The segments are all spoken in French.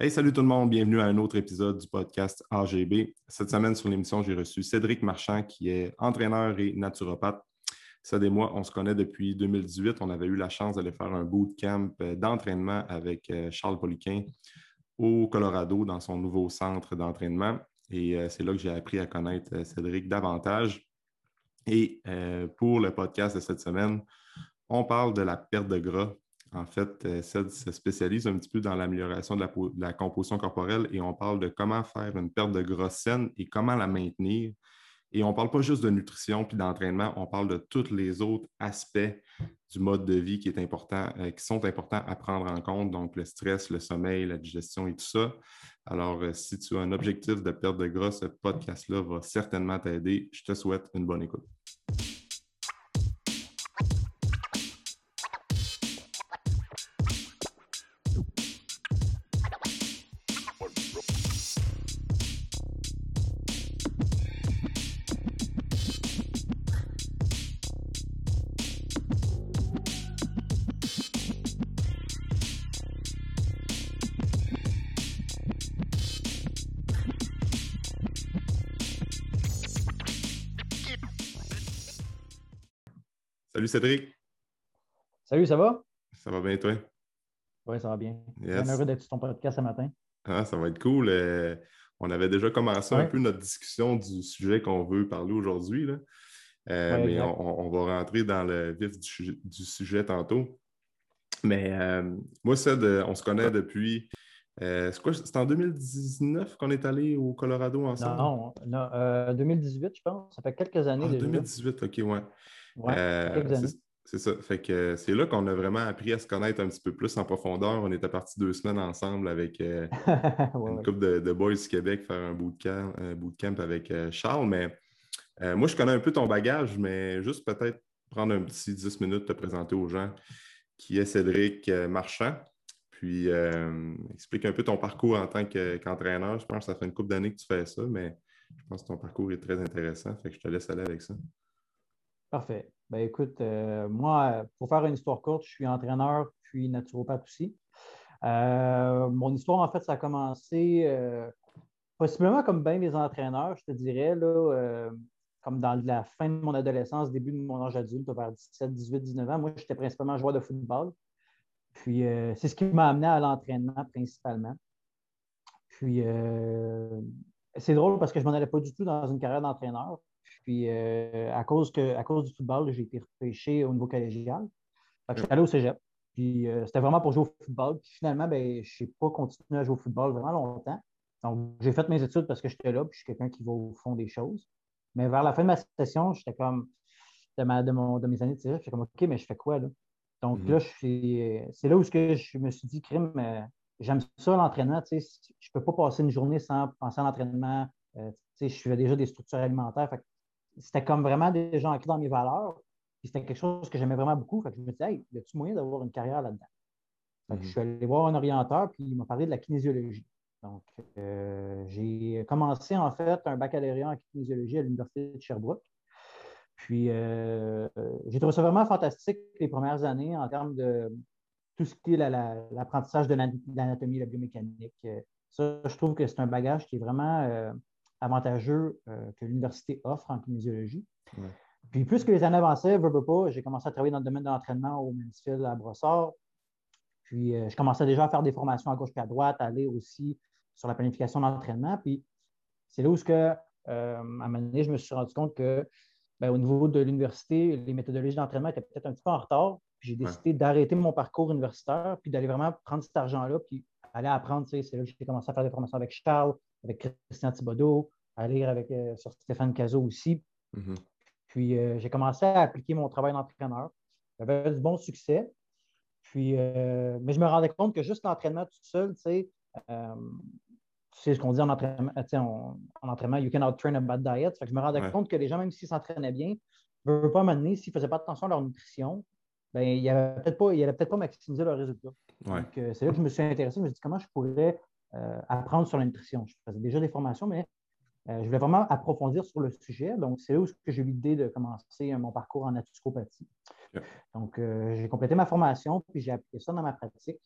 Hey, salut tout le monde, bienvenue à un autre épisode du podcast AGB. Cette semaine sur l'émission, j'ai reçu Cédric Marchand, qui est entraîneur et naturopathe. Ça des mois, on se connaît depuis 2018. On avait eu la chance d'aller faire un bootcamp euh, d'entraînement avec euh, Charles Poliquin au Colorado dans son nouveau centre d'entraînement. Et euh, c'est là que j'ai appris à connaître Cédric davantage. Et pour le podcast de cette semaine, on parle de la perte de gras en fait, euh, CED se spécialise un petit peu dans l'amélioration de, la, composition corporelle et on parle de comment faire une perte de gras saine et comment la maintenir. Et on ne parle pas juste de nutrition puis d'entraînement, on parle de tous les autres aspects du mode de vie qui, est important, euh, qui sont importants à prendre en compte, donc le stress, le sommeil, la digestion et tout ça. Alors, euh, si tu as un objectif de perte de gras, ce podcast-là va certainement t'aider. Je te souhaite une bonne écoute. Cédric. Salut, ça va? Ça va bien, toi? Oui, ça va bien. Je suis heureux d'être sur ton podcast ce matin. Ah, ça va être cool. Euh, on avait déjà commencé un peu notre discussion du sujet qu'on veut parler aujourd'hui. Euh, mais on, va rentrer dans le vif du, sujet tantôt. Mais euh, moi, Ced, on se connaît depuis. c'est quoi? C'est en 2019 qu'on est allé au Colorado ensemble? Non, non 2018, je pense. Ça fait quelques années. Ah, 2018, OK, ouais. Euh, c'est ça. Fait que c'est là qu'on a vraiment appris à se connaître un petit peu plus en profondeur. On était partis deux semaines ensemble avec euh, une couple de, boys du Québec faire un bootcamp, un bootcamp avec euh, Charles. Mais moi, je connais un peu ton bagage, mais juste peut-être prendre un petit 10 minutes te présenter aux gens qui est Cédric Marchand. Puis explique un peu ton parcours en tant qu'entraîneur. je pense que ça fait une couple d'années que tu fais ça, mais je pense que ton parcours est très intéressant. Fait que je te laisse aller avec ça. Parfait. Ben, écoute, euh, moi, pour faire une histoire courte, je suis entraîneur puis naturopathe aussi. Euh, mon histoire, en fait, ça a commencé euh, possiblement comme bien des entraîneurs, je te dirais, là, comme dans la fin de mon adolescence, début de mon âge adulte, vers 17, 18, 19 ans. Moi, j'étais principalement joueur de football. Puis, c'est ce qui m'a amené à l'entraînement principalement. Puis, c'est drôle parce que je ne m'en allais pas du tout dans une carrière d'entraîneur. Puis euh, à, cause que, à cause du football, j'ai été repêché au niveau collégial. je suis allé au cégep. Puis euh, c'était vraiment pour jouer au football. Puis finalement, ben, je n'ai pas continué à jouer au football vraiment longtemps. Donc, j'ai fait mes études parce que j'étais là, puis je suis quelqu'un qui va au fond des choses. Mais vers la fin de ma session, j'étais comme, de, ma, de, mon, de mes années de cégep, j'étais comme, OK, mais je fais quoi là? Donc mm-hmm. là, c'est là où je me suis dit, crime, euh, j'aime ça l'entraînement. Je ne peux pas passer une journée sans penser à l'entraînement. Je fais déjà des structures alimentaires c'était comme vraiment déjà ancré dans mes valeurs. c'était quelque chose que j'aimais vraiment beaucoup. Fait que je me disais, hey, y a-tu moyen d'avoir une carrière là-dedans? Je mhm. suis allé voir un orienteur, puis il m'a parlé de la kinésiologie. Donc, euh, j'ai commencé en fait un baccalauréat en kinésiologie à l'Université de Sherbrooke. Puis, euh, j'ai trouvé ça vraiment fantastique les premières années en termes de tout ce qui est l'apprentissage de l'anatomie, de la biomécanique. Ça, je trouve que c'est un bagage qui est vraiment euh, avantageux euh, que l'université offre en kinésiologie. Puis plus que les années avançaient, veux, veux pas, j'ai commencé à travailler dans le domaine de l'entraînement au Mansfield à Brossard. Puis euh, je commençais déjà à faire des formations à gauche et à droite, à aller aussi sur la planification d'entraînement. Puis c'est là où, que, euh, à un moment donné, je me suis rendu compte que ben, au niveau de l'université, les méthodologies d'entraînement étaient peut-être un petit peu en retard. Puis j'ai décidé d'arrêter mon parcours universitaire, puis d'aller vraiment prendre cet argent-là, puis aller apprendre. C'est là que j'ai commencé à faire des formations avec Charles, avec Christian Thibodeau, à lire avec, euh, sur Stéphane Cazot aussi. Mm-hmm. Puis euh, j'ai commencé à appliquer mon travail d'entraîneur. J'avais du bon succès. Puis, euh, mais je me rendais compte que juste l'entraînement tout seul, tu sais, c'est ce qu'on dit en entraînement, en, entraînement, you cannot train a bad diet. je me rendais compte que les gens, même s'ils s'entraînaient bien, ne veulent pas m'amener, s'ils ne faisaient pas attention à leur nutrition, ben, il n'allait peut-être pas, peut pas maximiser leur résultat. Donc, c'est là que je me suis intéressé. Je me suis dit comment je pourrais apprendre sur la nutrition. Je faisais déjà des formations, mais euh, je voulais vraiment approfondir sur le sujet. Donc, c'est là où j'ai eu l'idée de commencer euh, mon parcours en naturopathie. Donc, j'ai complété ma formation, puis j'ai appliqué ça dans ma pratique.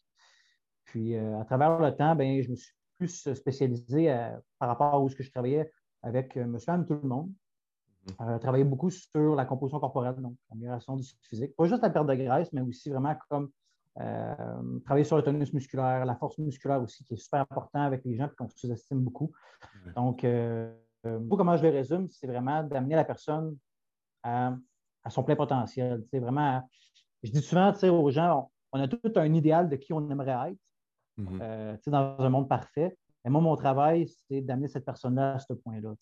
Puis à travers le temps, ben, je me suis plus spécialisé par rapport à où je travaillais avec monsieur et tout le monde. Euh, travailler beaucoup sur la composition corporelle, donc l'amélioration du physique. Pas juste la perte de graisse, mais aussi vraiment comme euh, travailler sur le tonus musculaire, la force musculaire aussi, qui est super important avec les gens et qu'on sous-estime beaucoup. Donc, euh, comment je le résume, c'est vraiment d'amener la personne à, son plein potentiel. C'est vraiment, je dis souvent aux gens, on, a tout un idéal de qui on aimerait être mm-hmm. dans un monde parfait. Et moi, mon travail, c'est d'amener cette personne-là à ce point-là.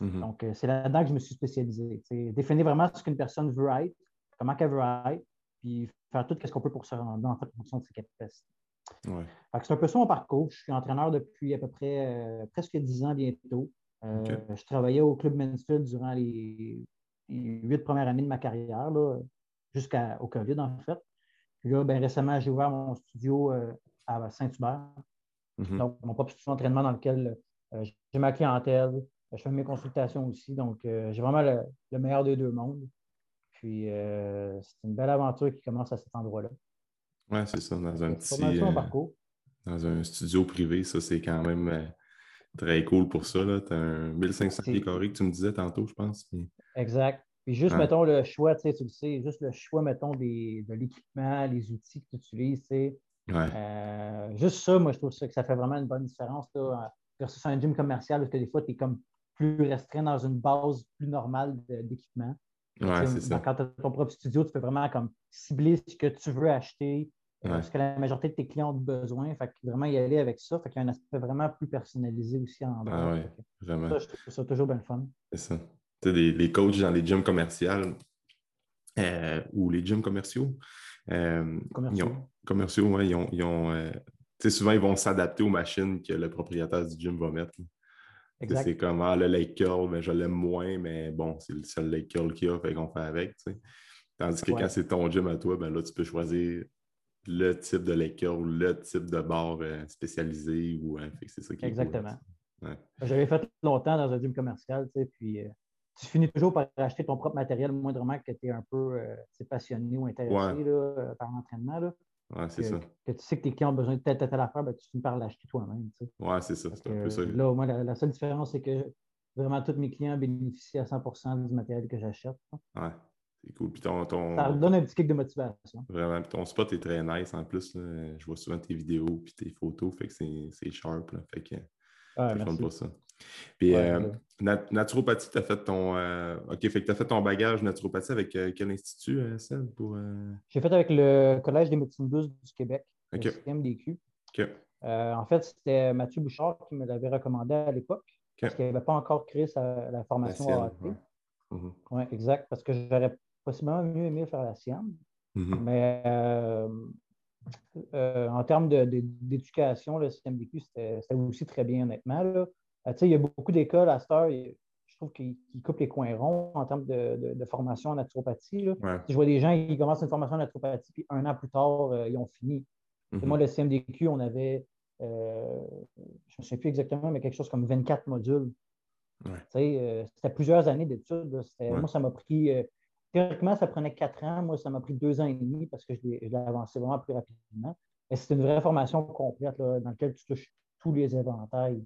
Mm-hmm. Donc, euh, c'est là-dedans que je me suis spécialisé. Définir vraiment ce qu'une personne veut être, comment elle veut être, puis faire tout ce qu'on peut pour se rendre en, fait, en fonction de ses capacités. C'est un peu ça mon parcours. Je suis entraîneur depuis à peu près euh, presque dix ans bientôt. Euh, je travaillais au Club Mansfield durant les, huit premières années de ma carrière, jusqu'au COVID en fait. Puis là, ben, récemment, j'ai ouvert mon studio à Saint-Hubert. Mm-hmm. Donc, mon propre studio d'entraînement dans lequel j'ai ma clientèle, je fais mes consultations aussi. Donc, euh, j'ai vraiment le, meilleur des deux mondes. Puis, euh, c'est une belle aventure qui commence à cet endroit-là. Oui, c'est ça. Dans un petit. Euh, dans un studio privé, ça, c'est quand même très cool pour ça. Tu as un 1500 pieds carrés que tu me disais tantôt, je pense. Exact. Puis juste, mettons, le choix, tu sais, tu le sais, juste le choix, mettons, des, de l'équipement, les outils que tu utilises, c'est juste ça, moi, je trouve ça, que ça fait vraiment une bonne différence là, versus un gym commercial, parce que des fois, tu es comme plus restreint dans une base plus normale d'équipement. Ouais, c'est ça. Quand tu as ton propre studio, tu peux vraiment comme cibler ce que tu veux acheter, euh, ce que la majorité de tes clients ont besoin. Fait que vraiment y aller avec ça. Fait qu'il y a un aspect vraiment plus personnalisé aussi en Ah ouais, vraiment. Ça, je trouve ça toujours bien fun. C'est ça. Tu sais, les, coachs dans les gyms commerciaux euh, ou les gyms commerciaux, euh, commerciaux. Ils ont, commerciaux, ouais, ils ont, ils ont souvent, ils vont s'adapter aux machines que le propriétaire du gym va mettre. C'est comme ah, le lake curl, ben, je l'aime moins, mais bon, c'est le seul lake curl qu'il y a, fait qu'on fait avec. Tandis que quand c'est ton gym à toi, ben là, tu peux choisir le type de lake curl, le type de barre euh, spécialisé. Ou, hein, c'est ça qui Exactement. J'avais fait longtemps dans un gym commercial, puis euh, tu finis toujours par acheter ton propre matériel, moindrement que tu es un peu euh, passionné ou intéressé par l'entraînement. Ouais, c'est ça. Que tu sais que tes clients ont besoin de telle, telle, affaire, ben, tu finis par l'acheter toi-même. Tu sais. Ouais, c'est ça. C'est un peu ça. Là, moi, la, seule différence, c'est que vraiment tous mes clients bénéficient à 100% du matériel que j'achète. Ouais, c'est cool. Puis ton, ton, Ça donne un petit kick de motivation. Vraiment. Puis ton spot est très nice en plus. Là. Je vois souvent tes vidéos puis tes photos. Fait que c'est sharp. Là. Fait que pour ça. Puis, euh, naturopathie, tu as fait ton. Euh, OK, fait que tu as fait ton bagage naturopathie avec euh, quel institut, Seb, pour. J'ai fait avec le Collège des médecines douces du Québec, le CMDQ. en fait, c'était Mathieu Bouchard qui me l'avait recommandé à l'époque, parce qu'il n'avait pas encore créé la formation à Oui, mm-hmm. exact, parce que j'aurais possiblement mieux aimé faire la sienne. Mm-hmm. Mais en termes d'éducation, le CMDQ, c'était aussi très bien, honnêtement. Là. Euh, il y a beaucoup d'écoles à cette heure, je trouve qu'ils coupent les coins ronds en termes de, formation en naturopathie. Je vois des gens qui commencent une formation en naturopathie, puis un an plus tard, euh, ils ont fini. Mm-hmm. Moi, le CMDQ, on avait, euh, je ne me souviens plus exactement, mais quelque chose comme 24 modules. C'était plusieurs années d'études. Moi, ça m'a pris, théoriquement, ça prenait quatre ans. Moi, ça m'a pris deux ans et demi parce que je l'ai avancé vraiment plus rapidement. Mais c'est une vraie formation complète dans laquelle tu touches tous les éventails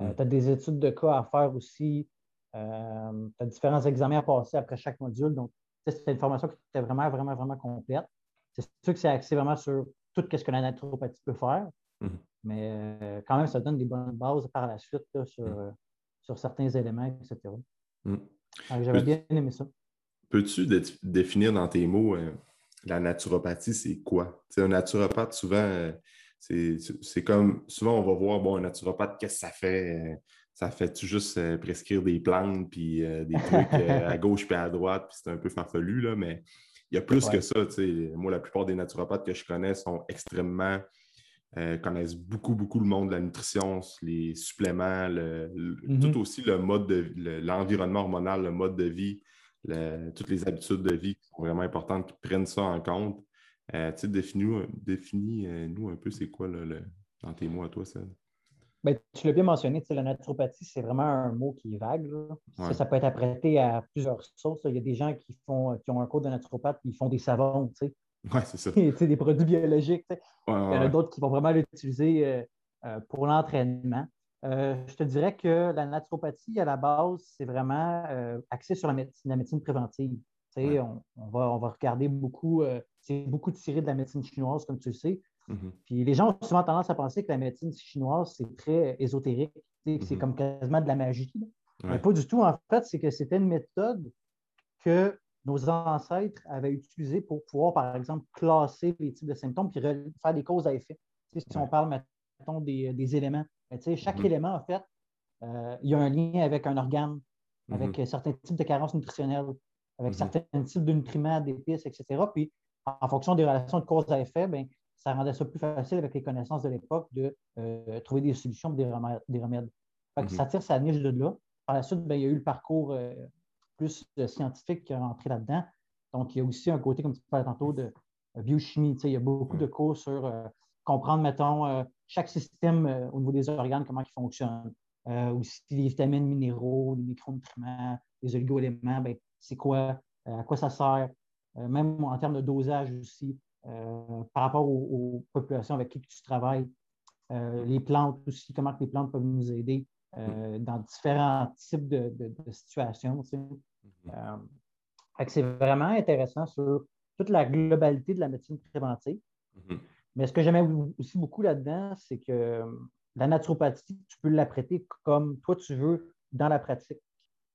euh, tu as des études de cas à faire aussi. Euh, tu as différents examens à passer après chaque module. Donc, c'était une formation qui était vraiment, vraiment, vraiment complète. C'est sûr que c'est axé vraiment sur tout ce que la naturopathie peut faire. Mm. Mais euh, quand même, ça donne des bonnes bases par la suite sur, mm. sur, certains éléments, etc. J'avais bien aimé ça. Peux-tu définir dans tes mots la naturopathie, c'est quoi? un naturopathe, souvent, c'est comme souvent on va voir bon, un naturopathe, qu'est-ce que ça fait? Ça fait-tu juste euh, prescrire des plantes puis euh, des trucs euh, à gauche puis à droite, puis c'est un peu farfelu, là, mais il y a plus que ça. Moi, la plupart des naturopathes que je connais sont extrêmement connaissent beaucoup, beaucoup le monde de la nutrition, les suppléments, mm-hmm. tout aussi le mode de l'environnement hormonal, le mode de vie, toutes les habitudes de vie qui sont vraiment importantes, qui prennent ça en compte. Euh, définis-nous définis, nous un peu c'est quoi le, dans tes mots à toi, ça. Ben, tu l'as bien mentionné, la naturopathie, c'est vraiment un mot qui est vague. Ça, peut être apprêté à plusieurs sources. Il y a des gens qui, font, qui ont un cours de naturopathe et ils font des savons. Oui, c'est ça. des produits biologiques. Il y en a d'autres qui vont vraiment l'utiliser euh, euh, pour l'entraînement. Euh, je te dirais que la naturopathie, à la base, c'est vraiment axé sur la médecine, la médecine préventive. On, va, on va regarder beaucoup, c'est beaucoup tiré de la médecine chinoise, comme tu le sais. Mm-hmm. Puis les gens ont souvent tendance à penser que la médecine chinoise, c'est très ésotérique, c'est mm-hmm. comme quasiment de la magie. Mais pas du tout. En fait, c'est que c'était une méthode que nos ancêtres avaient utilisée pour pouvoir, par exemple, classer les types de symptômes puis faire des causes à effet. si on parle, mettons, des, éléments, chaque mm-hmm. élément, en fait, euh, il y a un lien avec un organe, avec certains types de carences nutritionnelles, avec certains types de nutriments, d'épices, etc. Puis, en fonction des relations de cause à effet, bien, ça rendait ça plus facile avec les connaissances de l'époque de euh, trouver des solutions des remèdes. Mhm. Ça tire sa niche de là. Par la suite, ben, il y a eu le parcours euh, plus euh, scientifique qui est rentré là-dedans. Donc, il y a aussi un côté, comme tu parlais tantôt, de biochimie. Il y a beaucoup de cours sur comprendre, mettons, chaque système au niveau des organes, comment il fonctionne. aussi les vitamines, minéraux, les micronutriments, les oligo-éléments, ben, c'est quoi, à quoi ça sert. même en termes de dosage aussi. Euh, par rapport aux, populations avec qui tu travailles, euh, les plantes aussi, comment les plantes peuvent nous aider euh, dans différents types de, situations. Mm-hmm. c'est vraiment intéressant sur toute la globalité de la médecine préventive. Mm-hmm. Mais ce que j'aimais aussi beaucoup là-dedans, c'est que la naturopathie, tu peux l'apprêter comme toi tu veux dans la pratique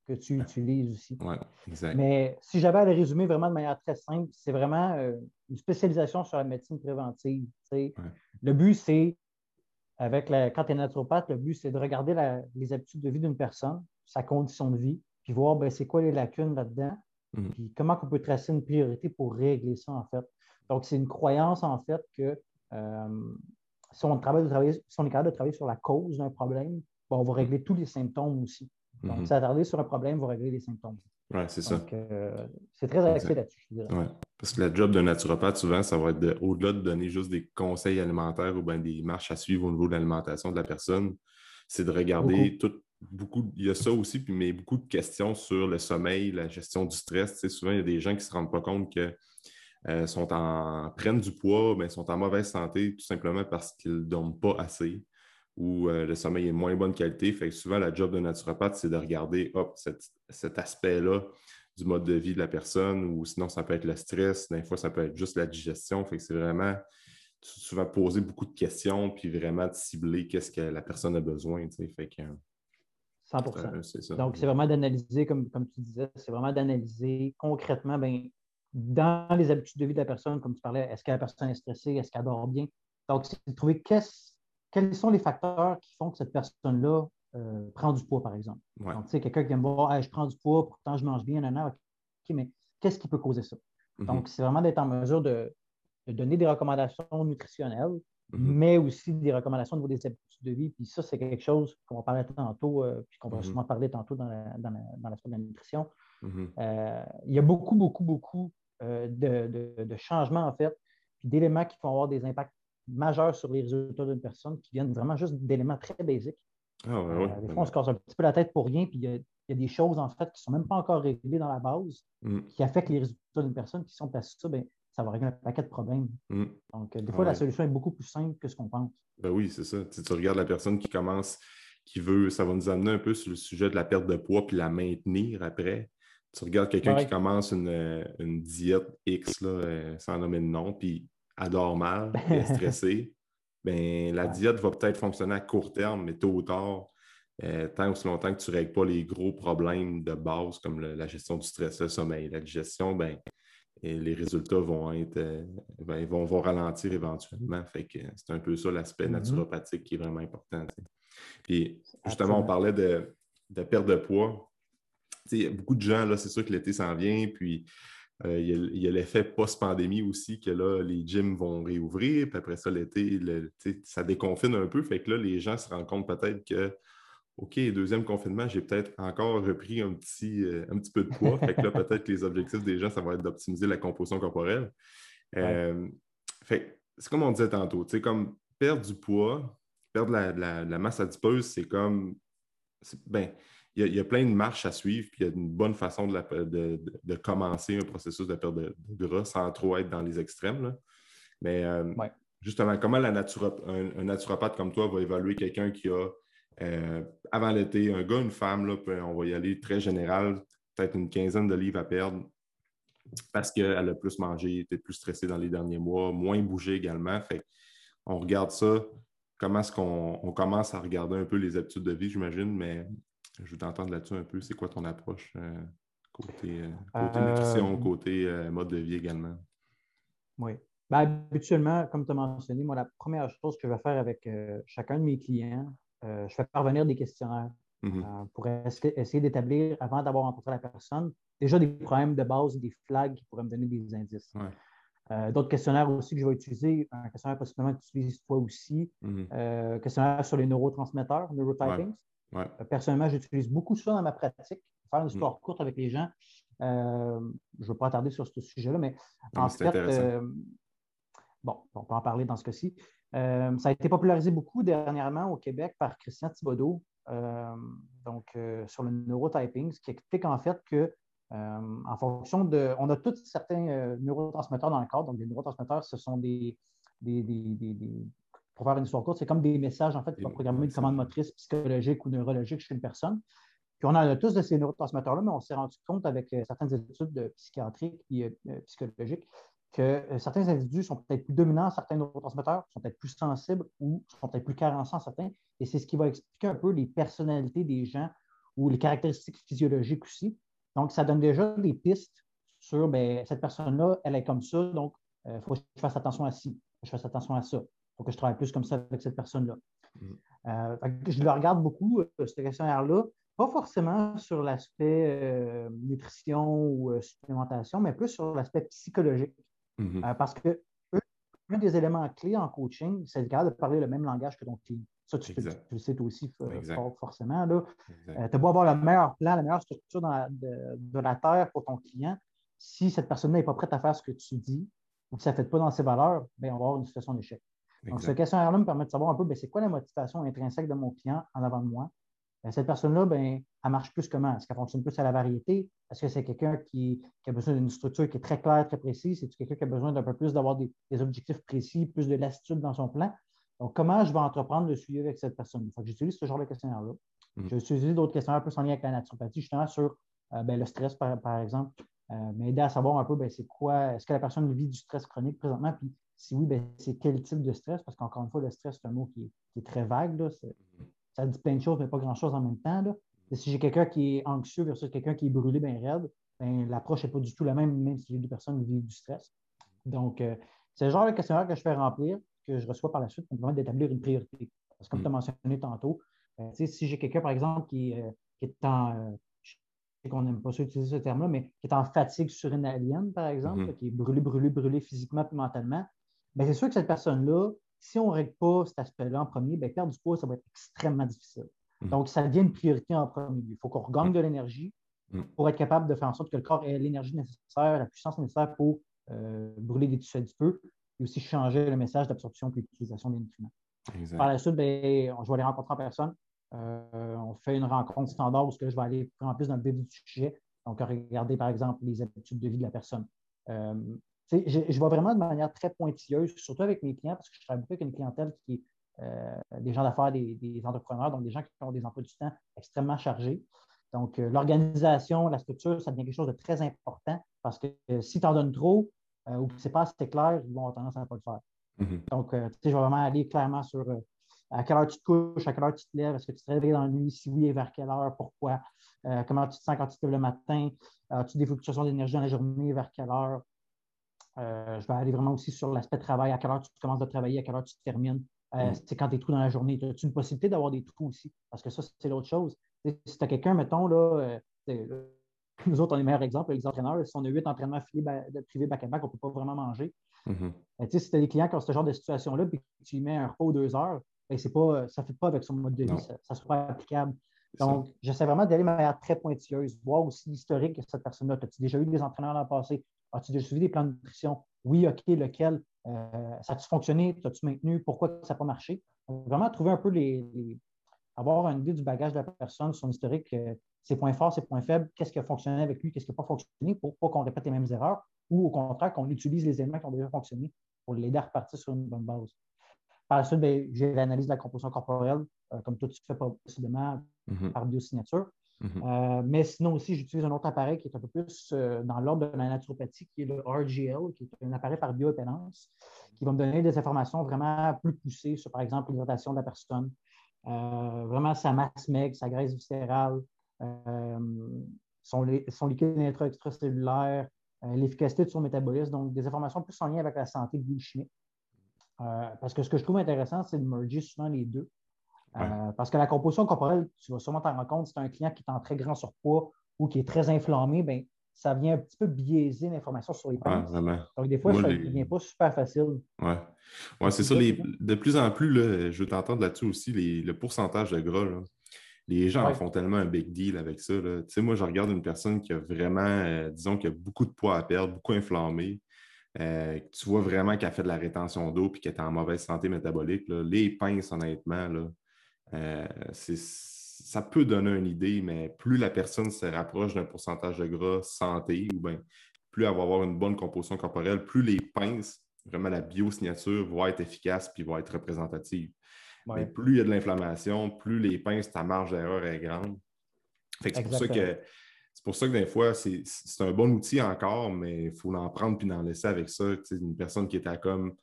que tu utilises aussi. Mais si j'avais à le résumer vraiment de manière très simple, c'est vraiment euh, une spécialisation sur la médecine préventive. Le but, c'est, avec la, quand tu es naturopathe, le but, c'est de regarder les habitudes de vie d'une personne, sa condition de vie, puis voir ben, c'est quoi les lacunes là-dedans, mhm. puis comment on peut tracer une priorité pour régler ça, en fait. Donc, c'est une croyance, en fait, que euh, si, on travaille si on est capable de travailler sur la cause d'un problème, ben, on va régler tous les symptômes aussi. Donc, mhm. s'attarder sur un problème va régler les symptômes. Oui, c'est ça. Euh, c'est très axé là-dessus, je dirais. Ouais. Parce que le job d'un naturopathe, souvent, ça va être au-delà de donner juste des conseils alimentaires ou bien des marches à suivre au niveau de l'alimentation de la personne, c'est de regarder tout, beaucoup, il y a ça aussi, mais beaucoup de questions sur le sommeil, la gestion du stress. Tu souvent, il y a des gens qui ne se rendent pas compte que euh, sont en, prennent du poids, mais sont en mauvaise santé tout simplement parce qu'ils ne dorment pas assez où euh, le sommeil est de moins bonne qualité. Fait que souvent, la job de naturopathe, c'est de regarder cet, aspect-là du mode de vie de la personne, ou sinon, ça peut être le stress, des fois, ça peut être juste la digestion. Fait que c'est vraiment souvent poser beaucoup de questions, puis vraiment de cibler qu'est-ce que la personne a besoin. Fait que, 100 euh, Donc, c'est vraiment d'analyser, comme, comme tu disais, c'est vraiment d'analyser concrètement, ben, dans les habitudes de vie de la personne, comme tu parlais, est-ce que la personne est stressée, est-ce qu'elle dort bien? Donc, c'est de trouver qu'est-ce quels sont les facteurs qui font que cette personne-là euh, prend du poids, par exemple? Donc, tu sais, quelqu'un qui aime voir, je prends du poids, pourtant je mange bien, OK, mais qu'est-ce qui peut causer ça? Mm-hmm. Donc, c'est vraiment d'être en mesure de, donner des recommandations nutritionnelles, mm-hmm. mais aussi des recommandations au niveau des habitudes de vie. Puis ça, c'est quelque chose qu'on va parler tantôt, euh, puis qu'on va mm-hmm. sûrement parler tantôt dans la, dans de la nutrition. Euh, il y a beaucoup, beaucoup, beaucoup de, de, changements, en fait, puis d'éléments qui vont avoir des impacts majeurs sur les résultats d'une personne qui viennent vraiment juste d'éléments très basiques. Ah euh, des fois, on se casse un petit peu la tête pour rien, puis il y, a des choses en fait qui ne sont même pas encore réglées dans la base, mm. qui affectent les résultats d'une personne qui sont passées ça, ben, ça va régler un paquet de problèmes. Mm. Donc, euh, des fois, la solution est beaucoup plus simple que ce qu'on pense. Ben oui, c'est ça. Tu, regardes la personne qui commence, qui veut, ça va nous amener un peu sur le sujet de la perte de poids puis la maintenir après. Tu regardes quelqu'un qui commence une, diète X, là, euh, sans nommer de nom, puis adore mal, est stressé, ben, la diète va peut-être fonctionner à court terme, mais tôt ou tard, euh, tant aussi longtemps que tu ne règles pas les gros problèmes de base comme la gestion du stress, le sommeil, la digestion, ben, les résultats vont être euh, ben, vont, ralentir éventuellement. Fait que c'est un peu ça l'aspect mm-hmm. naturopathique qui est vraiment important. Puis justement, on parlait de, de, perte de poids. Beaucoup de gens, là, c'est sûr que l'été s'en vient, puis euh, il y a, l'effet post-pandémie aussi que là, les gyms vont réouvrir, puis après ça, l'été, ça déconfine un peu. Fait que là, les gens se rendent compte peut-être que, OK, deuxième confinement, j'ai peut-être encore repris un petit, euh, un petit peu de poids. fait que là, peut-être que les objectifs des gens, ça va être d'optimiser la composition corporelle. Euh, fait c'est comme on disait tantôt, tu comme perdre du poids, perdre la, la masse adipeuse, c'est comme. Ben, il y, a, plein de marches à suivre, puis il y a une bonne façon de, commencer un processus de perte de, gras sans trop être dans les extrêmes. Mais euh, justement, comment la un, naturopathe comme toi va évaluer quelqu'un qui a, euh, avant l'été, un gars, une femme, là, on va y aller très général, peut-être une quinzaine de livres à perdre parce qu'elle a plus mangé, était plus stressée dans les derniers mois, moins bougé également. Fait on regarde ça. Comment est-ce qu'on commence à regarder un peu les habitudes de vie, j'imagine, mais je veux t'entendre là-dessus un peu. C'est quoi ton approche euh, côté, euh, nutrition, euh, côté mode de vie également? Oui. Ben, habituellement, comme tu as mentionné, moi, la première chose que je vais faire avec chacun de mes clients, je fais parvenir des questionnaires mm-hmm. pour essayer d'établir, avant d'avoir rencontré la personne, déjà des problèmes de base, des flags qui pourraient me donner des indices. D'autres questionnaires aussi que je vais utiliser, un questionnaire possiblement que tu utilises toi aussi, mm-hmm. questionnaire sur les neurotransmetteurs, neurotyping. Euh, personnellement, j'utilise beaucoup ça dans ma pratique. Faire une mm. histoire courte avec les gens. Euh, je ne veux pas attarder sur ce sujet-là, mais en fait, euh, bon, on peut en parler dans ce cas-ci. ça a été popularisé beaucoup dernièrement au Québec par Christian Thibodeau, donc sur le neurotyping, ce qui explique en fait que en fonction de. On a tous certains neurotransmetteurs dans le corps. Donc, les neurotransmetteurs, ce sont des, des, pour faire une histoire courte, c'est comme des messages en fait qui vont programmer une commande motrice psychologique ou neurologique chez une personne. Puis on en a tous de ces neurotransmetteurs-là, mais on s'est rendu compte avec euh, certaines études de psychiatriques et euh, psychologiques que euh, certains individus sont peut-être plus dominants certains neurotransmetteurs, sont peut-être plus sensibles ou sont peut-être plus carençants certains. Et c'est ce qui va expliquer un peu les personnalités des gens ou les caractéristiques physiologiques aussi. Donc, ça donne déjà des pistes sur ben, cette personne-là, elle est comme ça, donc il faut que je fasse attention à ci, je fasse attention à ça faut que je travaille plus comme ça avec cette personne-là. Mm. Euh, je le regarde beaucoup, euh, ce questionnaire-là, pas forcément sur l'aspect euh, nutrition ou supplémentation, mais plus sur l'aspect psychologique. Mm-hmm. parce que un des éléments clés en coaching, c'est le cas de parler le même langage que ton client. Ça, tu, le sais aussi forcément. tu as beau avoir le meilleur plan, la meilleure structure de, la Terre pour ton client. Si cette personne-là n'est pas prête à faire ce que tu dis ou que ça ne fait pas dans ses valeurs, bien, on va avoir une situation d'échec. Donc, ce questionnaire-là me permet de savoir un peu ben, c'est quoi la motivation intrinsèque de mon client en avant de moi? Ben, cette personne-là, ben, elle marche plus comment? Est-ce qu'elle fonctionne plus à la variété? Est-ce que c'est quelqu'un qui, a besoin d'une structure qui est très claire, très précise? C'est quelqu'un qui a besoin d'un peu plus d'avoir des, objectifs précis, plus de lassitude dans son plan? Donc, comment je vais entreprendre le suivi avec cette personne? J'utilise ce genre de questionnaire-là. Mm. Je vais utiliser d'autres questionnaires plus en lien avec la naturopathie, justement sur euh, le stress, par, exemple, euh, m'aider à savoir un peu c'est quoi, est-ce que la personne vit du stress chronique présentement, puis si oui, ben, c'est quel type de stress? Parce qu'encore une fois, le stress, c'est un mot qui est, très vague. Ça dit plein de choses, mais pas grand-chose en même temps. Si j'ai quelqu'un qui est anxieux versus quelqu'un qui est brûlé bien raide, ben, l'approche n'est pas du tout la même, même si les deux personnes vivent du stress. Donc, euh, c'est le genre de questionnaire que je fais remplir, que je reçois par la suite pour me permettre d'établir une priorité. Parce que comme tu as mm. mentionné tantôt, euh, si j'ai quelqu'un, par exemple, qui, euh, est en, je sais qu'on n'aime pas ça utiliser ce terme-là, mais qui est en fatigue surinalienne, par exemple, mm-hmm. qui est brûlé, brûlé, brûlé physiquement et mentalement, ben, c'est sûr que cette personne-là, si on ne règle pas cet aspect-là en premier, bien, perdre du poids, ça va être extrêmement difficile. Mm. Donc, ça devient une priorité en premier Il faut qu'on regagne de l'énergie mm. pour être capable de faire en sorte que le corps ait l'énergie nécessaire, la puissance nécessaire pour euh, brûler des tissus peu et aussi changer le message d'absorption et d'utilisation des nutriments. Par la suite, ben, je vais aller rencontrer en personne. Euh, on fait une rencontre standard où je vais aller en plus dans le début du sujet. Donc, regarder, par exemple, les habitudes de vie de la personne. Euh, je, je vois vraiment de manière très pointilleuse, surtout avec mes clients, parce que je travaille beaucoup avec une clientèle qui est euh, des gens d'affaires, des, entrepreneurs, donc des gens qui ont des emplois du temps extrêmement chargés. Donc, euh, l'organisation, la structure, ça devient quelque chose de très important parce que euh, si tu en donnes trop ou que ce n'est pas assez clair, ils vont avoir tendance à ne pas le faire. Mm-hmm. Donc, tu sais, je vais vraiment aller clairement sur à quelle heure tu te couches, à quelle heure tu te lèves, est-ce que tu te réveilles dans la nuit, si oui, et vers quelle heure, pourquoi, comment tu te sens quand tu te lèves le matin, as-tu des fluctuations d'énergie dans la journée, vers quelle heure, euh, je vais aller vraiment aussi sur l'aspect travail, à quelle heure tu commences à travailler, à quelle heure tu termines. Euh, mm. C'est quand tu trous dans la journée. As-tu une possibilité d'avoir des trous aussi? Parce que ça, c'est l'autre chose. Si tu as quelqu'un, mettons, là, euh, nous autres, on est meilleur exemple, les entraîneurs, si on a huit entraînements privés back-à-back, on ne peut pas vraiment manger. Mm-hmm. si tu as des clients qui ont ce genre de situation-là, puis tu lui mets un repos deux heures, ben, pas, ça ne fait pas avec son mode de vie, ça ne sera pas applicable. Donc, j'essaie vraiment d'aller de manière très pointilleuse, voir aussi l'historique de cette personne-là. As-tu déjà eu des entraîneurs dans le passé? As-tu déjà suivi des plans de nutrition? Oui, OK, lequel? Euh, ça a-tu fonctionné? As-tu maintenu? Pourquoi ça n'a pas marché? vraiment trouver un peu les, avoir une idée du bagage de la personne, son historique, euh, ses points forts, ses points faibles, qu'est-ce qui a fonctionné avec lui, qu'est-ce qui n'a pas fonctionné pour pas qu'on répète les mêmes erreurs ou au contraire qu'on utilise les éléments qui ont déjà fonctionné pour l'aider à repartir sur une bonne base. Par la suite, ben, j'ai l'analyse de la composition corporelle, euh, comme toi tu fais possiblement Mhm. par biosignature. Mhm. Euh, mais sinon aussi, j'utilise un autre appareil qui est un peu plus euh, dans l'ordre de la naturopathie, qui est le RGL, qui est un appareil par bioimpédance, qui va me donner des informations vraiment plus poussées sur, par exemple, l'hydratation de la personne, euh, vraiment sa masse maigre, sa graisse viscérale, son, li- son liquide intra-extracellulaire, l'efficacité de son métabolisme, donc des informations plus en lien avec la santé biochimique. Parce que ce que je trouve intéressant, c'est de merger souvent les deux. Euh, Ouais. parce que la composition corporelle, tu vas sûrement t'en rendre compte, c'est un client qui est en très grand surpoids ou qui est très inflammé, ben, ça vient un petit peu biaiser l'information sur les Ouais, pinces. vraiment. Donc, des fois, Moi, ça ne les- devient pas super facile. Ouais. Ouais, c'est ça. Ouais, les- de plus en plus, là, je veux t'entendre là-dessus aussi, les- le pourcentage de gras. là. Les gens en Ouais. font tellement un big deal avec ça. là. Tu sais, moi, je regarde une personne qui a vraiment, euh, disons, qui a beaucoup de poids à perdre, beaucoup inflammé. euh, tu vois vraiment qu'elle fait de la rétention d'eau puis qu'elle est en mauvaise santé métabolique. là. Les pinces, honnêtement, là, euh, ça peut donner une idée, mais plus la personne se rapproche d'un pourcentage de gras santé ou bien plus elle va avoir une bonne composition corporelle, plus les pinces, vraiment la biosignature, va être efficace puis va être représentative. Ouais. Mais plus il y a de l'inflammation, plus les pinces, ta marge d'erreur est grande. Fait que c'est pour ça que c'est pour ça que des fois, c'est un bon outil encore, mais il faut en prendre puis en laisser avec ça. Une personne qui est à comme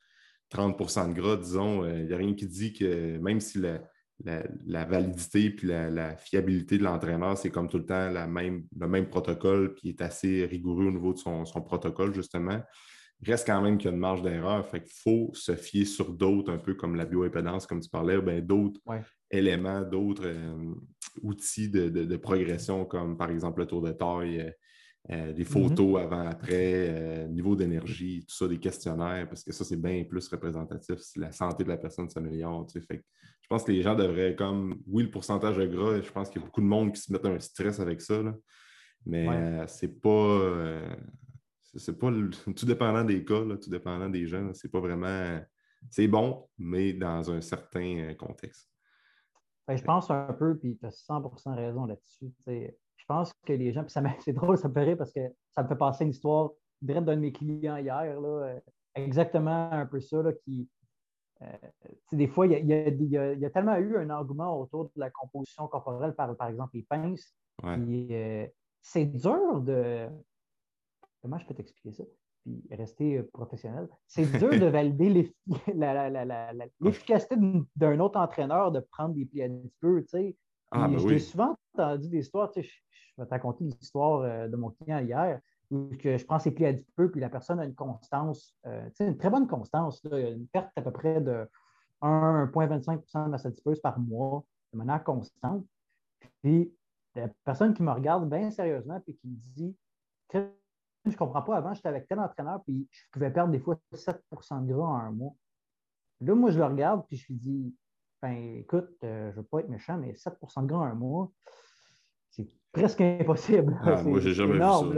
30% de gras, disons, euh, il n'y a rien qui dit que même si la, la- la validité puis la, la fiabilité de l'entraîneur, c'est comme tout le temps la même, le même protocole, puis il est assez rigoureux au niveau de son, son protocole, justement, il reste quand même qu'il y a une marge d'erreur. Fait qu'il faut se fier sur d'autres, un peu comme la bioimpédance, comme tu parlais, ben, d'autres Ouais. éléments, d'autres euh, outils de, de- de progression, comme par exemple le tour de taille, euh, des photos avant-après, euh, niveau d'énergie, tout ça, des questionnaires, parce que ça, c'est bien plus représentatif si la santé de la personne s'améliore. tu sais. Fait que je pense que les gens devraient, comme, oui, le pourcentage de gras, je pense qu'il y a beaucoup de monde qui se mettent un stress avec ça, là. mais Ouais. euh, c'est pas. c'est- pas le- tout dépendant des cas, là, tout dépendant des gens, c'est pas vraiment. C'est bon, mais dans un certain contexte. Ben, je pense un peu, puis tu as 100 raison là-dessus. Je pense que les gens, puis c'est drôle, ça me fait rire parce que ça me fait passer une histoire direct d'un de mes clients hier, là, euh, exactement un peu ça, là, qui, euh, des fois, il y y y a- il y a tellement eu un engouement autour de la composition corporelle par, par exemple, les pinces. Ouais. Euh, c'est dur de. Comment je peux t'expliquer ça? Puis rester professionnel. C'est dur de valider l'efficacité d'un autre entraîneur de prendre des plis à petit peu. Tu sais. Ah, ben J'ai oui. souvent entendu des histoires. Tu sais, je, je vais te raconter l'histoire euh, de mon client hier où que je prends ses plis à peu, puis la personne a une constance, euh, tu sais, une très bonne constance. là. Une perte à peu près de 1,25 de masse adipeuse par mois de manière constante. Puis la personne qui me regarde bien sérieusement puis qui me dit Je ne comprends pas, avant, j'étais avec tel entraîneur, puis je pouvais perdre des fois 7% de gras en un mois. Là, moi, je le regarde, puis je lui dis Ben, écoute, euh, je ne veux pas être méchant, mais 7% de gras en un mois, c'est presque impossible. Ah, moi, j'ai jamais énorme,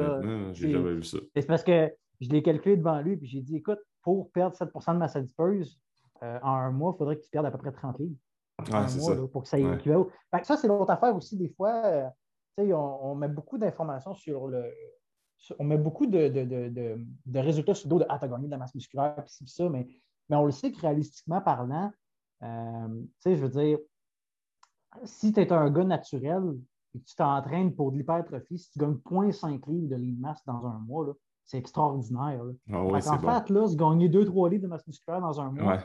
vu ça. jamais vu ça. C'est parce que je l'ai calculé devant lui, puis j'ai dit écoute, pour perdre 7% de masse adipeuse euh, en un mois, il faudrait que tu perdes à peu près 30 livres. en un c'est mois, ça. là, pour que ça Ouais. équivaut. Fait que ça, c'est l'autre affaire aussi. Des fois, euh, tu sais, on, on met beaucoup d'informations sur le. sur- on met beaucoup de, de- de- résultats sur le dos de Ah, t'as gagné de la masse musculaire, puis ça, mais, mais on le sait que réalistiquement parlant, euh, tu sais, je veux dire, si tu es un gars naturel et que tu t'entraînes pour de l'hypertrophie, si tu gagnes 0.5 livres de lean masse dans un mois, c'est extraordinaire. là. Ah ouais, Fait bon. là, se gagner 2-3 livres de masse musculaire dans un mois, Ouais.